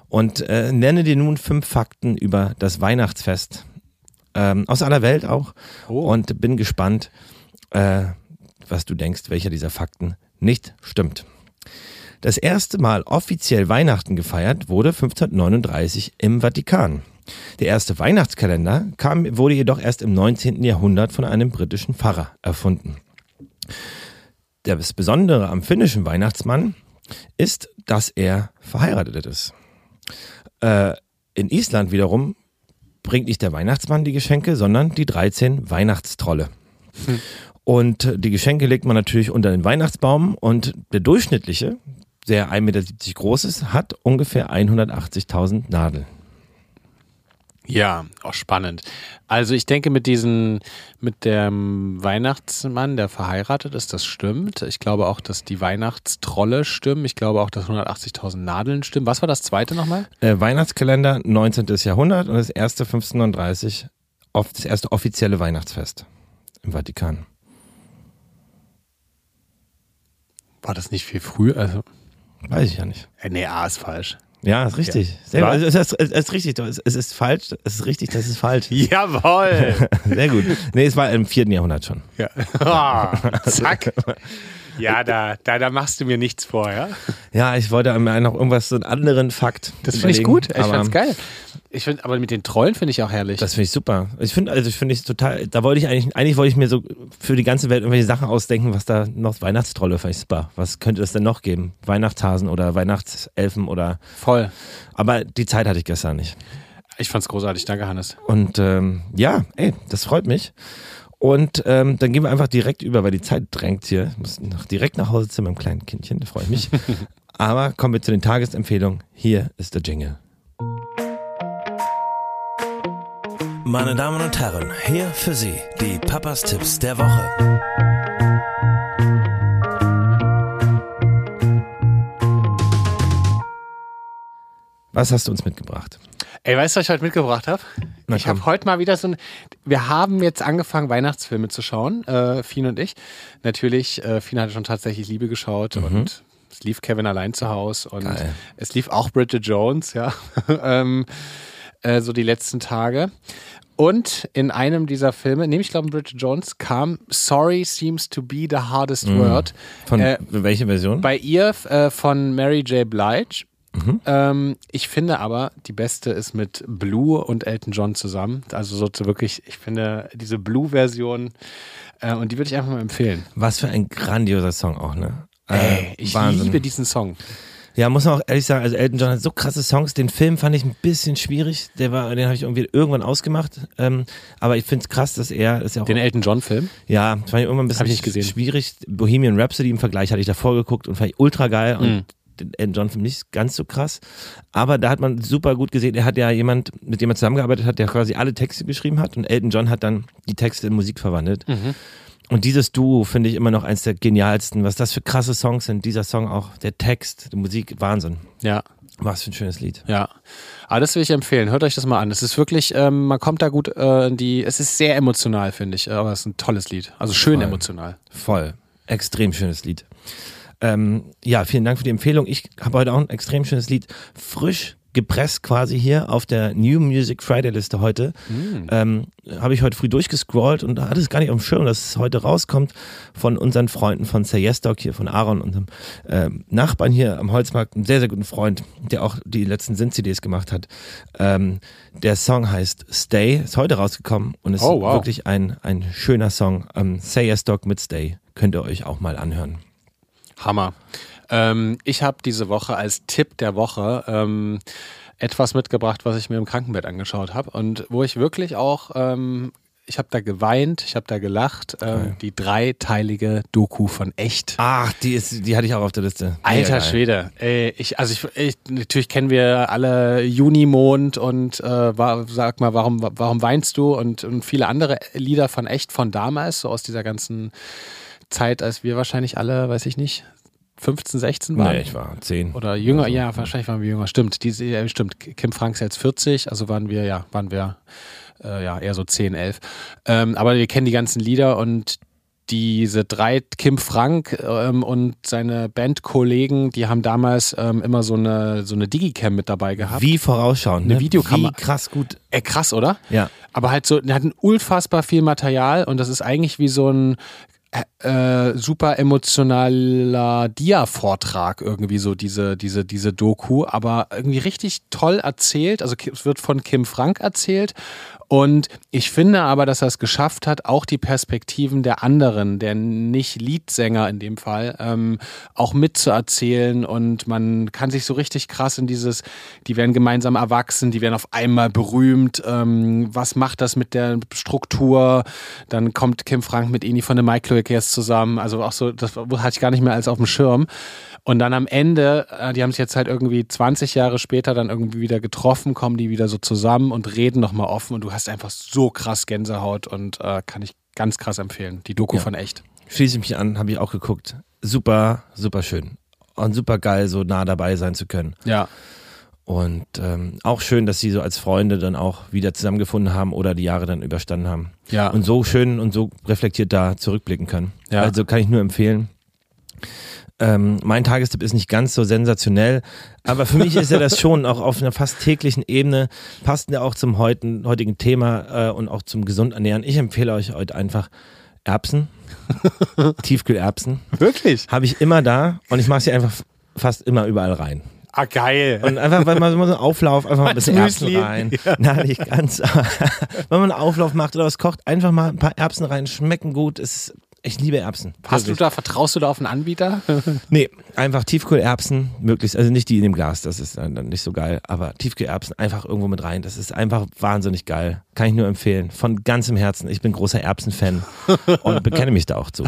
[SPEAKER 2] Und äh, nenne dir nun fünf Fakten über das Weihnachtsfest. Ähm, aus aller Welt auch.
[SPEAKER 1] Oh.
[SPEAKER 2] Und bin gespannt, äh, was du denkst, welcher dieser Fakten nicht stimmt. Das erste Mal offiziell Weihnachten gefeiert wurde 1539 im Vatikan. Der erste Weihnachtskalender kam, wurde jedoch erst im 19. Jahrhundert von einem britischen Pfarrer erfunden. Das Besondere am finnischen Weihnachtsmann ist, dass er verheiratet ist. Äh, in Island wiederum bringt nicht der Weihnachtsmann die Geschenke, sondern die 13 Weihnachtstrolle. Und die Geschenke legt man natürlich unter den Weihnachtsbaum und der durchschnittliche, der 1,70 Meter groß ist, hat ungefähr 180.000 Nadeln.
[SPEAKER 1] Ja, auch spannend. Also ich denke mit diesen, mit dem Weihnachtsmann, der verheiratet ist, das stimmt. Ich glaube auch, dass die Weihnachtstrolle stimmen. Ich glaube auch, dass 180.000 Nadeln stimmen. Was war das zweite nochmal?
[SPEAKER 2] Äh, Weihnachtskalender 19. Jahrhundert und das erste 1539, off- das erste offizielle Weihnachtsfest im Vatikan.
[SPEAKER 1] War das nicht viel früher? Also,
[SPEAKER 2] Weiß ich ja nicht.
[SPEAKER 1] äh, nee, A ist falsch.
[SPEAKER 2] Ja, ist richtig. Sehr.
[SPEAKER 1] Was?
[SPEAKER 2] Also, es, ist, es ist richtig. Es ist falsch. Es ist richtig, das ist falsch.
[SPEAKER 1] Jawohl!
[SPEAKER 2] Sehr gut. Nee, es war im vierten Jahrhundert schon.
[SPEAKER 1] ja. Ah, zack. Ja, da, da, da machst du mir nichts vor, ja?
[SPEAKER 2] Ja, ich wollte mir noch irgendwas, so einen anderen Fakt.
[SPEAKER 1] Das finde ich gut. Ich fand's geil. Ich find, aber mit den Trollen finde ich auch herrlich.
[SPEAKER 2] Das finde ich super. Ich finde, also ich finde es total, da wollte ich eigentlich, eigentlich wollte ich mir so für die ganze Welt irgendwelche Sachen ausdenken, was da noch, Weihnachtstrolle fand ich super. Was könnte es denn noch geben? Weihnachtshasen oder Weihnachtselfen oder,
[SPEAKER 1] Voll.
[SPEAKER 2] aber die Zeit hatte ich gestern nicht.
[SPEAKER 1] Ich fand's großartig. Danke, Hannes.
[SPEAKER 2] Und ähm, ja, ey, das freut mich. Und ähm, dann gehen wir einfach direkt über, weil die Zeit drängt hier. Ich muss noch direkt nach Hause zu meinem kleinen Kindchen, da freue ich mich. Aber kommen wir zu den Tagesempfehlungen. Hier ist der Jingle.
[SPEAKER 6] Meine Damen und Herren, hier für Sie die Papas Tipps der Woche.
[SPEAKER 2] Was hast du uns mitgebracht?
[SPEAKER 1] Ey, weißt du, was ich heute mitgebracht habe?
[SPEAKER 2] Na
[SPEAKER 1] Ich habe heute mal wieder so ein. Wir haben jetzt angefangen, Weihnachtsfilme zu schauen, äh, Fien und ich. Natürlich, äh, Fien hatte schon tatsächlich Liebe geschaut und es lief Kevin allein zu Hause und
[SPEAKER 2] Mhm. Geil.
[SPEAKER 1] es lief auch Bridget Jones, ja. ähm, äh, so die letzten Tage. Und in einem dieser Filme, nämlich ich glaube Bridget Jones, kam Sorry seems to be the hardest word.
[SPEAKER 2] Mhm. Von
[SPEAKER 1] Äh,
[SPEAKER 2] welche Version?
[SPEAKER 1] bei ihr äh, von Mary J. Blige.
[SPEAKER 2] Mhm.
[SPEAKER 1] Ähm, ich finde aber, die beste ist mit Blue und Elton John zusammen. Also so zu wirklich, ich finde diese Blue-Version, äh, und die würde ich einfach mal empfehlen.
[SPEAKER 2] Was für ein grandioser Song auch, ne?
[SPEAKER 1] Ey,
[SPEAKER 2] Äh,
[SPEAKER 1] ich
[SPEAKER 2] Wahnsinn.
[SPEAKER 1] liebe diesen Song.
[SPEAKER 2] Ja, muss man auch ehrlich sagen, also Elton John hat so krasse Songs. Den Film fand ich ein bisschen schwierig. Der war, den habe ich irgendwie irgendwann ausgemacht. Ähm, aber ich finde es krass, dass er, ist ja auch,
[SPEAKER 1] Den Elton John-Film.
[SPEAKER 2] ja, das fand ich irgendwann ein bisschen
[SPEAKER 1] ich nicht gesehen.
[SPEAKER 2] schwierig. Bohemian Rhapsody im Vergleich hatte ich davor geguckt und fand ich ultra geil und
[SPEAKER 1] Mhm.
[SPEAKER 2] den Elton John Film nicht ganz so krass. Aber da hat man super gut gesehen, er hat ja jemand, mit dem er zusammengearbeitet hat, der quasi alle Texte geschrieben hat und Elton John hat dann die Texte in Musik verwandelt.
[SPEAKER 1] Mhm.
[SPEAKER 2] Und dieses Duo finde ich immer noch eins der genialsten. Was das für krasse Songs sind. Dieser Song auch, der Text, die Musik, Wahnsinn.
[SPEAKER 1] Ja.
[SPEAKER 2] Was für ein schönes Lied.
[SPEAKER 1] Ja, aber das will ich empfehlen. Hört euch das mal an. Es ist wirklich, ähm, man kommt da gut äh, in die. Es ist sehr emotional, finde ich, aber es ist ein tolles Lied. Also schön
[SPEAKER 2] Voll.
[SPEAKER 1] emotional.
[SPEAKER 2] Voll. Extrem schönes Lied. Ähm, ja, vielen Dank für die Empfehlung. Ich habe heute auch ein extrem schönes Lied. Frisch gepresst quasi hier auf der New Music Friday Liste heute. Ähm, habe ich heute früh durchgescrollt und hatte es gar nicht auf dem Schirm, dass es heute rauskommt von unseren Freunden von Say Yes Dog hier, von Aaron, unserem ähm, Nachbarn hier am Holzmarkt, einem sehr, sehr guten Freund, der auch die letzten Sin-CDs gemacht hat. Ähm, der Song heißt Stay, ist heute rausgekommen und ist
[SPEAKER 1] Oh, wow.
[SPEAKER 2] wirklich ein, ein schöner Song. Ähm, Say Yes Dog mit Stay könnt ihr euch auch mal anhören.
[SPEAKER 1] Hammer. Ähm, ich habe diese Woche als Tipp der Woche ähm, etwas mitgebracht, was ich mir im Krankenbett angeschaut habe und wo ich wirklich auch, ähm, ich habe da geweint, ich habe da gelacht, ähm, die dreiteilige Doku von Echt.
[SPEAKER 2] Ach, die ist, die hatte ich auch auf der Liste.
[SPEAKER 1] Alter
[SPEAKER 2] geil.
[SPEAKER 1] Schwede, ey, ich, also ich, ich, natürlich kennen wir alle Junimond und äh, sag mal, warum, warum weinst du und, und viele andere Lieder von echt von damals, so aus dieser ganzen Zeit, als wir wahrscheinlich alle, weiß ich nicht, 15, 16 waren.
[SPEAKER 2] Nee, ich war zehn.
[SPEAKER 1] Oder jünger, ja, wahrscheinlich waren wir jünger. Stimmt, diese, ja, stimmt. Kim Franks jetzt 40, also waren wir, ja, waren wir äh, ja eher so 10, 11. Ähm, aber wir kennen die ganzen Lieder und diese drei, Kim Frank ähm, und seine Bandkollegen, die haben damals ähm, immer so eine, so eine Digicam mit dabei gehabt.
[SPEAKER 2] Wie vorausschauend,
[SPEAKER 1] Eine
[SPEAKER 2] ne?
[SPEAKER 1] Videokamera.
[SPEAKER 2] Wie krass gut.
[SPEAKER 1] Ey, krass, oder?
[SPEAKER 2] Ja.
[SPEAKER 1] Aber halt so, der hat ein unfassbar viel Material und das ist eigentlich wie so ein äh, super emotionaler Dia-Vortrag irgendwie so diese, diese, diese Doku, aber irgendwie richtig toll erzählt. Also es wird von Kim Frank erzählt. Und ich finde aber, dass er es geschafft hat, auch die Perspektiven der anderen, der nicht Leadsänger in dem Fall, ähm, auch mitzuerzählen. Und man kann sich so richtig krass in dieses, die werden gemeinsam erwachsen, die werden auf einmal berühmt, ähm, was macht das mit der Struktur, dann kommt Kim Frank mit Eni von Microicares zusammen, also auch so, das hatte ich gar nicht mehr als auf dem Schirm. Und dann am Ende, äh, die haben sich jetzt halt irgendwie 20 Jahre später dann irgendwie wieder getroffen, kommen die wieder so zusammen und reden nochmal offen und du hast einfach so krass Gänsehaut und äh, kann ich ganz krass empfehlen. Die Doku
[SPEAKER 2] Ja.
[SPEAKER 1] von echt.
[SPEAKER 2] Schließe ich mich an, habe ich auch geguckt. Super, super schön. Und super geil, so nah dabei sein zu können.
[SPEAKER 1] Ja.
[SPEAKER 2] Und ähm, auch schön, dass sie so als Freunde dann auch wieder zusammengefunden haben oder die Jahre dann überstanden haben.
[SPEAKER 1] Ja.
[SPEAKER 2] Und so schön und so reflektiert da zurückblicken können.
[SPEAKER 1] Ja.
[SPEAKER 2] Also kann ich nur empfehlen. Ähm, mein Tagestipp ist nicht ganz so sensationell, aber für mich ist ja das schon auch auf einer fast täglichen Ebene, passt ja auch zum heutigen, heutigen Thema äh, und auch zum gesund ernähren. Ich empfehle euch heute einfach Erbsen, Tiefkühlerbsen.
[SPEAKER 1] Wirklich?
[SPEAKER 2] Habe ich immer da und ich mache sie einfach fast immer überall rein.
[SPEAKER 1] Ah, geil.
[SPEAKER 2] Und einfach, weil man so einen Auflauf, einfach mal ein bisschen Erbsen rein. Nein, nicht ganz. aber wenn man einen Auflauf macht oder was kocht, einfach mal ein paar Erbsen rein, schmecken gut. Es ist, ich liebe Erbsen.
[SPEAKER 1] Hast du da, vertraust du da auf einen Anbieter?
[SPEAKER 2] Nee, einfach Tiefkühlerbsen, möglichst, also nicht die in dem Glas, das ist dann nicht so geil, aber Tiefkühlerbsen einfach irgendwo mit rein. Das ist einfach wahnsinnig geil. Kann ich nur empfehlen. Von ganzem Herzen. Ich bin großer Erbsen-Fan und bekenne mich da auch zu.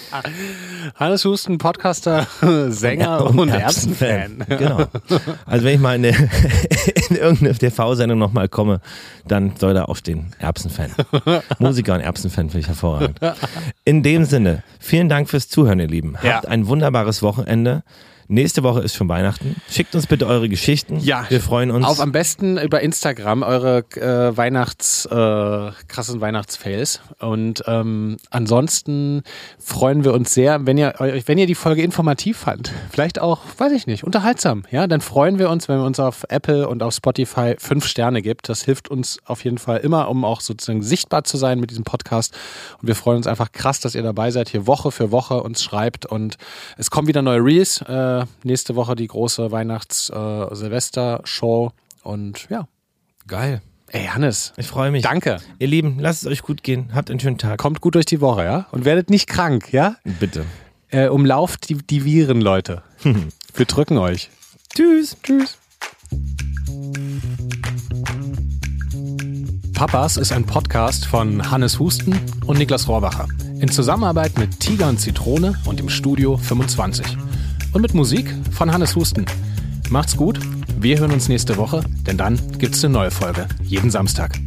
[SPEAKER 1] Hannes Husten, Podcaster, Sänger und, Erbsenfan.
[SPEAKER 2] Genau. Also wenn ich mal in, eine, in irgendeine TV-Sendung nochmal komme, dann soll da auch stehen, Erbsenfan. Musiker und Erbsenfan finde ich hervorragend. In dem Sinne, vielen Dank fürs Zuhören, ihr Lieben. Habt
[SPEAKER 1] Ja.
[SPEAKER 2] ein wunderbares Wochenende. Nächste Woche ist schon Weihnachten. Schickt uns bitte eure Geschichten.
[SPEAKER 1] Ja,
[SPEAKER 2] Wir freuen uns.
[SPEAKER 1] Auf am besten über Instagram eure äh, Weihnachts, äh, krassen Weihnachtsfails. Und ähm, ansonsten freuen wir uns sehr, wenn ihr, wenn ihr die Folge informativ fand. Vielleicht auch, weiß ich nicht, unterhaltsam. Ja, dann freuen wir uns, wenn ihr uns auf Apple und auf Spotify fünf Sterne gibt. Das hilft uns auf jeden Fall immer, um auch sozusagen sichtbar zu sein mit diesem Podcast. Und wir freuen uns einfach krass, dass ihr dabei seid, hier Woche für Woche uns schreibt. Und es kommen wieder neue Reels. Äh, nächste Woche die große Weihnachts-Silvester-Show. Und ja,
[SPEAKER 2] Geil.
[SPEAKER 1] ey, Hannes,
[SPEAKER 2] Ich freue mich.
[SPEAKER 1] danke.
[SPEAKER 2] Ihr Lieben, lasst es euch gut gehen. Habt einen schönen Tag.
[SPEAKER 1] Kommt gut durch die Woche, ja? Und werdet nicht krank, ja?
[SPEAKER 2] Bitte.
[SPEAKER 1] Äh, umlauft die, die Viren, Leute. Wir drücken euch.
[SPEAKER 2] Tschüss.
[SPEAKER 1] Tschüss. Papas ist ein Podcast von Hannes Husten und Niklas Rohrbacher. In Zusammenarbeit mit Tiger und Zitrone und im Studio 25. Und mit Musik von Hannes Husten. Macht's gut, wir hören uns nächste Woche, denn dann gibt's eine neue Folge. Jeden Samstag.